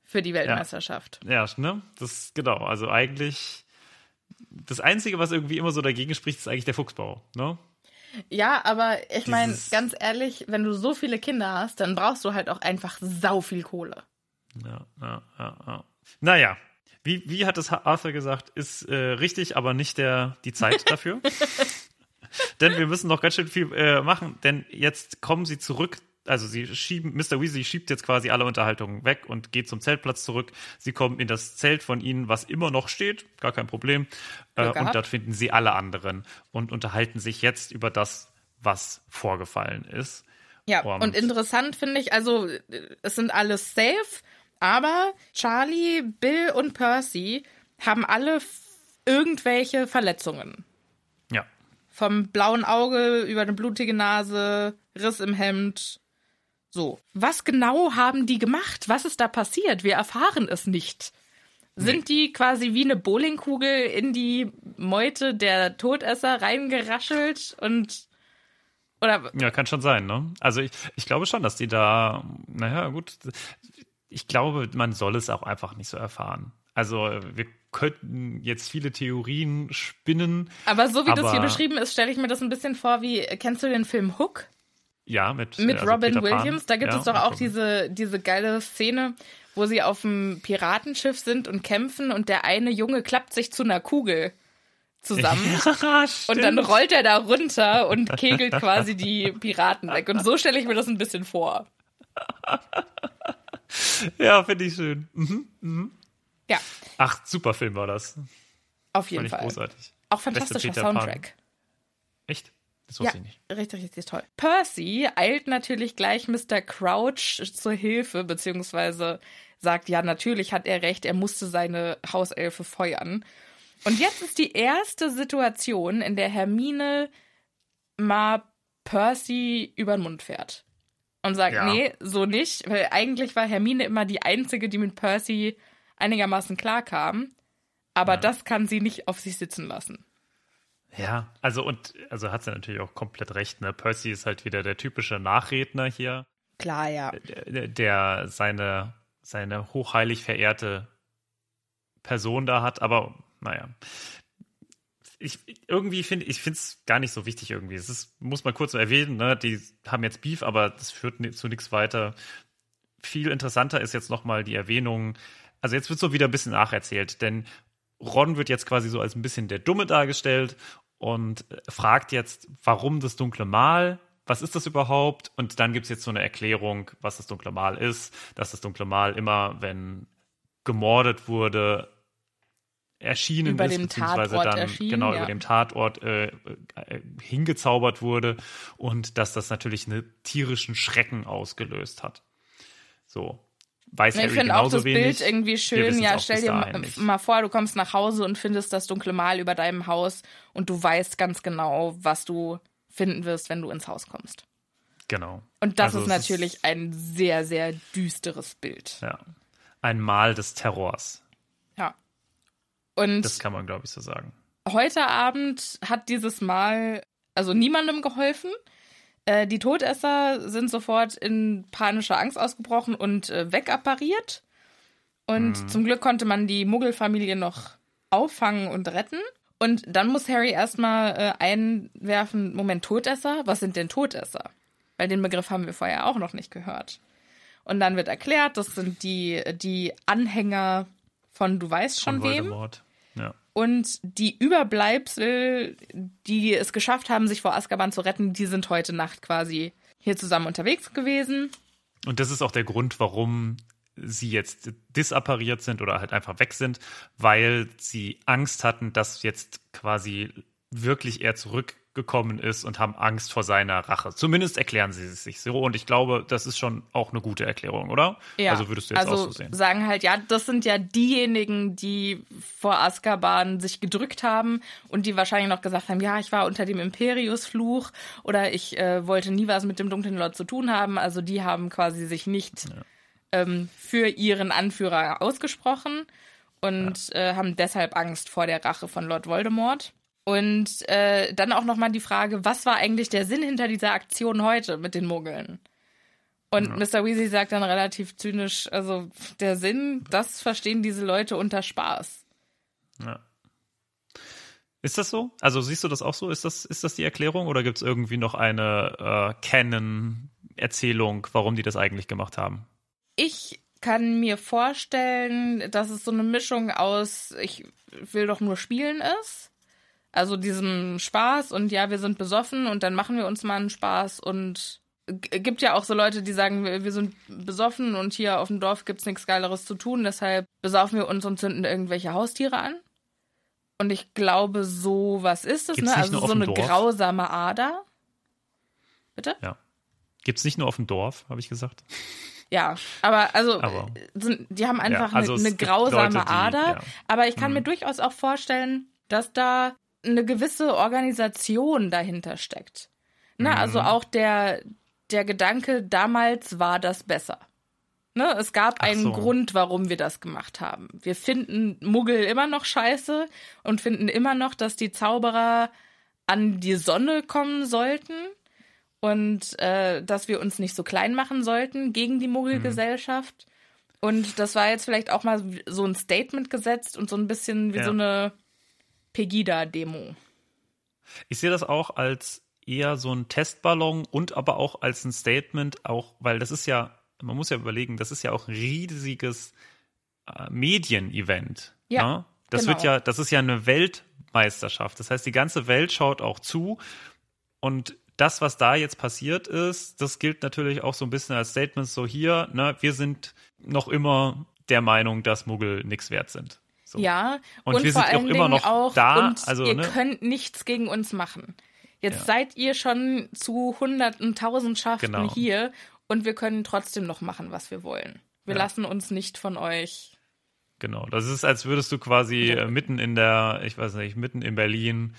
für die Weltmeisterschaft. Ja, ne? Das genau. Also eigentlich das Einzige, was irgendwie immer so dagegen spricht, ist eigentlich der Fuchsbau. Ne? Ja, aber ich meine, ganz ehrlich, wenn du so viele Kinder hast, dann brauchst du halt auch einfach sau viel Kohle. Ja, ja, ja, ja. Naja, wie, wie hat es Arthur gesagt, ist äh, richtig, aber nicht der, die Zeit (laughs) dafür. denn wir müssen noch ganz schön viel äh, machen, denn jetzt kommen sie zurück. Also sie schieben, Mr. Weasley schiebt jetzt quasi alle Unterhaltungen weg und geht zum Zeltplatz zurück. Sie kommen in das Zelt von ihnen, was immer noch steht, gar kein Problem. Äh, und dort finden sie alle anderen und unterhalten sich jetzt über das, was vorgefallen ist. Ja, Und- und, interessant finde ich, also äh, es sind alles safe, aber Charlie, Bill und Percy haben alle irgendwelche Verletzungen. Ja, Vom blauen Auge über eine blutige Nase, Riss im Hemd. So. Was genau haben die gemacht? Was ist da passiert? Wir erfahren es nicht. Sind die quasi wie eine Bowlingkugel in die Meute der Todesser reingeraschelt und oder Ja, kann schon sein, ne? Also ich, ich glaube schon, dass die da, naja, gut, ich glaube, man soll es auch einfach nicht so erfahren. Also wir könnten jetzt viele Theorien spinnen. Aber so wie das hier Aber- beschrieben ist, stelle ich mir das ein bisschen vor wie, kennst du den Film Hook Ja, mit, mit also Robin Peter Pan. Williams? Da gibt Ja, es doch auch Robin. diese, diese geile Szene, wo sie auf dem Piratenschiff sind und kämpfen und der eine Junge klappt sich zu einer Kugel zusammen. (laughs) Ja, Und dann rollt er da runter und kegelt quasi die Piraten weg. Und so stelle ich mir das ein bisschen vor. Ja, finde ich schön. Mhm. Ja, Ach, super Film war das. auf jeden Fall. großartig. Auch fantastischer Peter Pan. Soundtrack. Echt? Das Ja, wusste ich nicht. richtig, richtig toll. Percy eilt natürlich gleich Mr. Crouch zur Hilfe, beziehungsweise sagt, ja, natürlich hat er recht, er musste seine Hauselfe feuern. Und jetzt ist die erste Situation, in der Hermine mal Percy über den Mund fährt. Und sagt, Ja. nee, so nicht. Weil eigentlich war Hermine immer die Einzige, die mit Percy einigermaßen klarkam. Aber das kann sie nicht auf sich sitzen lassen. Ja, also und also hat sie natürlich auch komplett recht. Ne? Percy ist halt wieder der typische Nachredner hier, Klar, ja. der, der seine, seine hochheilig verehrte Person da hat. Aber naja, ich irgendwie finde ich finde es gar nicht so wichtig irgendwie. Es ist, muss man kurz erwähnen, ne? die haben jetzt Beef, aber das führt zu nichts weiter. Viel interessanter ist jetzt nochmal die Erwähnung. Also jetzt wird so wieder ein bisschen nacherzählt, denn Ron wird jetzt quasi so als ein bisschen der Dumme dargestellt und äh, fragt jetzt, warum das dunkle Mal? Was ist das überhaupt? Und dann gibt es jetzt so eine Erklärung, was das dunkle Mal ist. Dass das dunkle Mal immer, wenn gemordet wurde, erschienen Über ist, beziehungsweise Tatort dann genau ja. über dem Tatort äh, äh, hingezaubert wurde und dass das natürlich einen tierischen Schrecken ausgelöst hat. So. Weiß Ich finde auch das wenig. Bild irgendwie schön. Ja, stell dir mal, mal vor, du kommst nach Hause und findest das dunkle Mal über deinem Haus und du weißt ganz genau, was du finden wirst, wenn du ins Haus kommst. Genau. Und das Also ist natürlich ein sehr, sehr düsteres Bild. ja, ein Mal des Terrors. Ja. Und Das kann man, glaube ich, so sagen. heute Abend hat dieses Mal also niemandem geholfen. Äh, die Todesser sind sofort in panische Angst ausgebrochen und äh, wegappariert. Und zum Glück konnte man die Muggelfamilie noch auffangen und retten. Und dann muss Harry erstmal äh, einwerfen, Moment, Todesser? Was sind denn Todesser? Weil den Begriff haben wir vorher auch noch nicht gehört. Und dann wird erklärt, das sind die, die Anhänger von du weißt schon Von wem. Voldemort. Ja. Und die Überbleibsel, die es geschafft haben, sich vor Azkaban zu retten, die sind heute Nacht quasi hier zusammen unterwegs gewesen. Und das ist auch der Grund, warum sie jetzt disappariert sind oder halt einfach weg sind, weil sie Angst hatten, dass jetzt quasi wirklich er zurückgekommen ist und haben Angst vor seiner Rache. Zumindest erklären sie es sich so und ich glaube, das ist schon auch eine gute Erklärung, oder? Ja, Also würdest du jetzt also auch so sehen. sagen halt, ja, das sind ja diejenigen, die vor Azkaban sich gedrückt haben und die wahrscheinlich noch gesagt haben, ja, ich war unter dem Imperius-Fluch oder ich äh, wollte nie was mit dem dunklen Lord zu tun haben. Also die haben quasi sich nicht ähm, für ihren Anführer ausgesprochen und äh, haben deshalb Angst vor der Rache von Lord Voldemort. Und äh, dann auch nochmal die Frage, was war eigentlich der Sinn hinter dieser Aktion heute mit den Muggeln? Und Mr. Weasley sagt dann relativ zynisch, also der Sinn, das verstehen diese Leute unter Spaß. Ja. Ist das so? Also siehst du das auch so? Ist das, ist das die Erklärung oder gibt es irgendwie noch eine äh, Canon-Erzählung, warum die das eigentlich gemacht haben? Ich kann mir vorstellen, dass es so eine Mischung aus, ich will doch nur spielen ist. Also diesem Spaß und ja, wir sind besoffen und dann machen wir uns mal einen Spaß und gibt ja auch so Leute, die sagen, wir wir sind besoffen und hier auf dem Dorf gibt's nichts Geileres zu tun, deshalb besaufen wir uns und zünden irgendwelche Haustiere an. Und ich glaube, so was ist es, Gibt's ne? Also so eine Dorf? grausame Ader. Bitte? Ja. Gibt es nicht nur auf dem Dorf, habe ich gesagt. Ja, aber also Aber- sind, die haben einfach also eine, eine grausame Leute, die- Ader. ja. Mhm. Aber ich kann mir durchaus auch vorstellen, dass da eine gewisse Organisation dahinter steckt. Na, Mhm. also auch der, der Gedanke, damals war das besser. Ne, es gab einen so. Grund, warum wir das gemacht haben. Wir finden Muggel immer noch scheiße und finden immer noch, dass die Zauberer an die Sonne kommen sollten und äh, dass wir uns nicht so klein machen sollten gegen die Muggelgesellschaft. Und das war jetzt vielleicht auch mal so ein Statement gesetzt und so ein bisschen wie Ja. so eine Pegida-Demo. Ich sehe das auch als eher so ein Testballon und aber auch als ein Statement, auch, weil das ist ja, man muss ja überlegen, das ist ja auch ein riesiges äh, Medienevent. Ja, ne? Das genau. wird ja, das ist ja eine Weltmeisterschaft. Das heißt, die ganze Welt schaut auch zu und das, was da jetzt passiert ist, das gilt natürlich auch so ein bisschen als Statement so hier, ne, wir sind noch immer der Meinung, dass Muggel nichts wert sind. So. Ja, Und und, wir vor sind auch allen immer Dingen noch auch, da, also, ihr ne? könnt nichts gegen uns machen. Jetzt Ja. seid ihr schon zu hunderten, tausendschaften Genau. hier und wir können trotzdem noch machen, was wir wollen. Wir Ja. lassen uns nicht von euch Genau. Das ist, als würdest du quasi äh, mitten in der, ich weiß nicht, mitten in Berlin,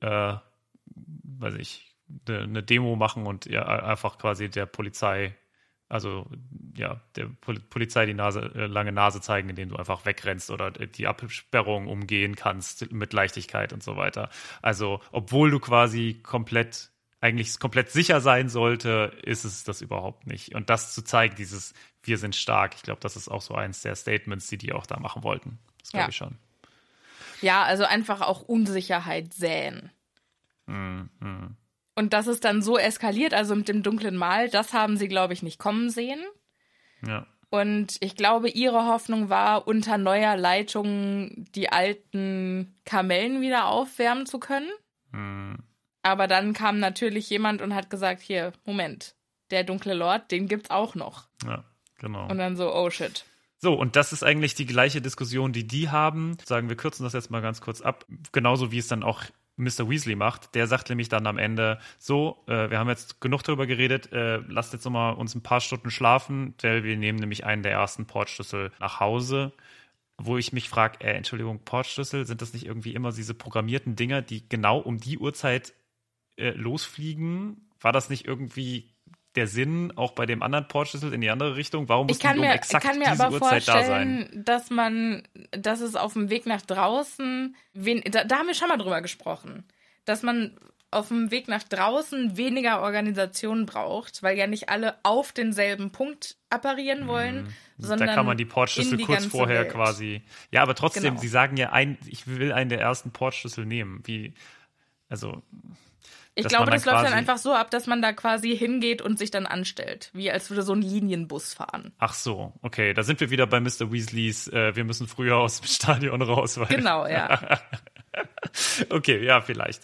äh, weiß ich, eine ne Demo machen und ja einfach quasi der Polizei, also ja, der Pol Polizei die Nase, äh, lange Nase zeigen, indem du einfach wegrennst oder die Absperrung umgehen kannst mit Leichtigkeit und so weiter. Also, obwohl du quasi komplett eigentlich komplett sicher sein sollte, ist es das überhaupt nicht. Und das zu zeigen, dieses Wir sind stark, ich glaube, das ist auch so eins der Statements, die die auch da machen wollten. Das glaube Ja. ich schon. Ja, also einfach auch Unsicherheit säen. Mhm. mhm. Und dass es dann so eskaliert, also mit dem dunklen Mal, das haben sie, glaube ich, nicht kommen sehen. Ja. Und ich glaube, ihre Hoffnung war, unter neuer Leitung die alten Kamellen wieder aufwärmen zu können. Mhm. Aber dann kam natürlich jemand und hat gesagt, hier, Moment, der dunkle Lord, den gibt's auch noch. Ja, genau. Und dann so, oh shit. So, und das ist eigentlich die gleiche Diskussion, die die haben. Sagen wir kürzen das jetzt mal ganz kurz ab. Genauso wie es dann auch Mr. Weasley macht. Der sagt nämlich dann am Ende, so, äh, wir haben jetzt genug darüber geredet, äh, lasst jetzt nochmal uns ein paar Stunden schlafen, weil wir nehmen nämlich einen der ersten Portschlüssel nach Hause. Wo ich mich frage, äh, Entschuldigung, Portschlüssel, sind das nicht irgendwie immer diese programmierten Dinger, die genau um die Uhrzeit äh, losfliegen? War das nicht irgendwie der Sinn auch bei dem anderen Portschlüssel in die andere Richtung? Warum muss Ich die um mir, exakt kann mir diese aber Uhrzeit da sein? vorstellen, dass man, dass es auf dem Weg nach draußen, wen, da, da haben wir schon mal drüber gesprochen, dass man auf dem Weg nach draußen weniger Organisation braucht, weil ja nicht alle auf denselben Punkt apparieren wollen, sondern Mhm. da kann man die Portschlüssel die kurz vorher Welt. quasi. Ja, aber trotzdem, Genau. sie sagen ja ein, ich will einen der ersten Portschlüssel nehmen. Wie, also, Ich glaube, das läuft dann einfach so ab, dass man da quasi hingeht und sich dann anstellt, wie als würde so ein Linienbus fahren. ach so, okay, da sind wir wieder bei Mr. Weasleys, äh, wir müssen früher aus dem (laughs) Stadion raus. Weil, Genau, ja. (laughs) okay, ja, vielleicht.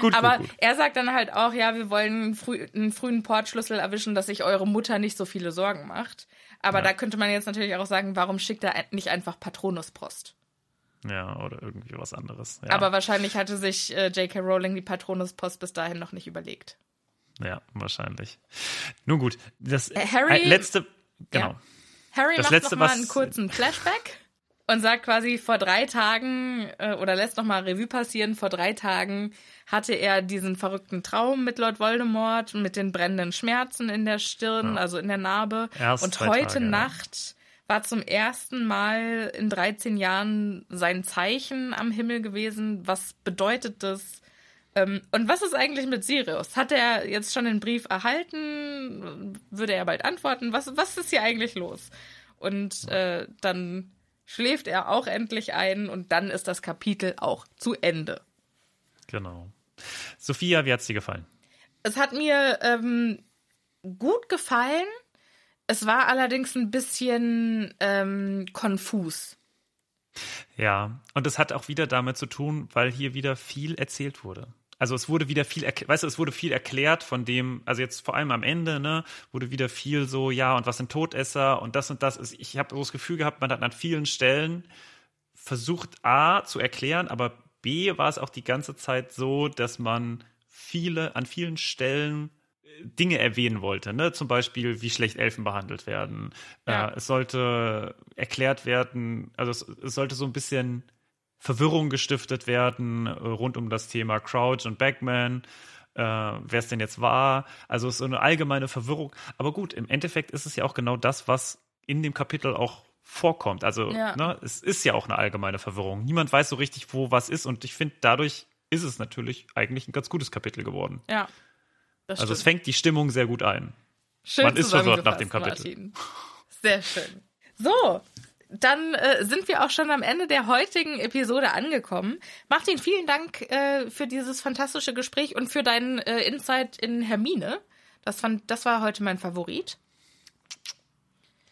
Gut, Aber gut, gut. er sagt dann halt auch, ja, wir wollen einen, früh, einen frühen Portschlüssel erwischen, dass sich eure Mutter nicht so viele Sorgen macht. Aber da könnte man jetzt natürlich auch sagen, warum schickt er nicht einfach Patronuspost? Ja, oder irgendwie was anderes. Ja, Aber wahrscheinlich hatte sich äh, J.K. Rowling die Patronuspost bis dahin noch nicht überlegt. ja, wahrscheinlich. Nun gut, das Äh, Harry- äh, letzte, genau. Ja. Harry Das macht Letzte, noch mal was- einen kurzen Flashback und sagt quasi vor drei Tagen äh, oder lässt noch mal Revue passieren. Vor drei Tagen hatte er diesen verrückten Traum mit Lord Voldemort mit den brennenden Schmerzen in der Stirn, also in der Narbe. Erst und heute Tage, ja. Nacht war zum ersten Mal in 13 Jahren sein Zeichen am Himmel gewesen. Was bedeutet das? Ähm, und was ist eigentlich mit Sirius? Hat er jetzt schon den Brief erhalten? Würde er bald antworten? Was, was ist hier eigentlich los? Und äh, dann schläft er auch endlich ein und dann ist das Kapitel auch zu Ende. Genau. Sophia, wie hat's dir gefallen? Es hat mir ähm, gut gefallen. Es war allerdings ein bisschen ähm, konfus. Ja, und das hat auch wieder damit zu tun, weil hier wieder viel erzählt wurde. Also es wurde wieder viel, weißt du, es wurde viel erklärt von dem, also jetzt vor allem am Ende, ne, wurde wieder viel so, ja, und was sind Todesser und das und das ist. Ich habe so das Gefühl gehabt, man hat an vielen Stellen versucht A zu erklären, aber B war es auch die ganze Zeit so, dass man viele, an vielen Stellen Dinge erwähnen wollte, ne? Zum Beispiel, wie schlecht Elfen behandelt werden. Ja. Äh, es sollte erklärt werden, also es, es sollte so ein bisschen Verwirrung gestiftet werden äh, rund um das Thema Crouch und Backman, äh, wer es denn jetzt war. Also es ist so eine allgemeine Verwirrung. Aber gut, im Endeffekt ist es ja auch genau das, was in dem Kapitel auch vorkommt. Also Ja. ne, es ist ja auch eine allgemeine Verwirrung. Niemand weiß so richtig, wo was ist. Und ich finde, dadurch ist es natürlich eigentlich ein ganz gutes Kapitel geworden. Ja. Das Also es fängt die Stimmung sehr gut ein. Schön Man ist verwirrt nach dem Kapitel. Martin. Sehr schön. So, dann äh, sind wir auch schon am Ende der heutigen Episode angekommen. Martin, vielen Dank äh, für dieses fantastische Gespräch und für deinen äh, Insight in Hermine. Das, fand, das war heute mein Favorit.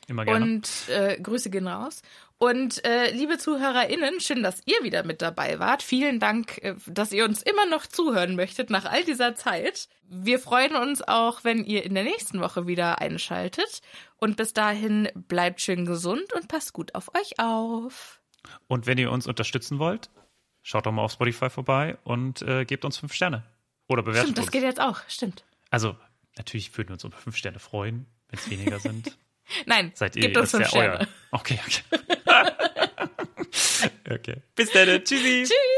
Immer gerne. Und äh, Grüße gehen raus. Und äh, liebe ZuhörerInnen, schön, dass ihr wieder mit dabei wart. Vielen Dank, äh, dass ihr uns immer noch zuhören möchtet nach all dieser Zeit. Wir freuen uns auch, wenn ihr in der nächsten Woche wieder einschaltet. Und bis dahin bleibt schön gesund und passt gut auf euch auf. Und wenn ihr uns unterstützen wollt, schaut doch mal auf Spotify vorbei und äh, gebt uns fünf Sterne. Oder bewertet Stimmt, das uns. geht jetzt auch. Stimmt. Also, natürlich würden wir uns über fünf Sterne freuen, wenn es weniger sind. (laughs) Nein, Seid ihr gebt uns ist fünf Sterne. euer. Okay, okay. (laughs) Okay. Bis dann. Tschüssi. Tschüss.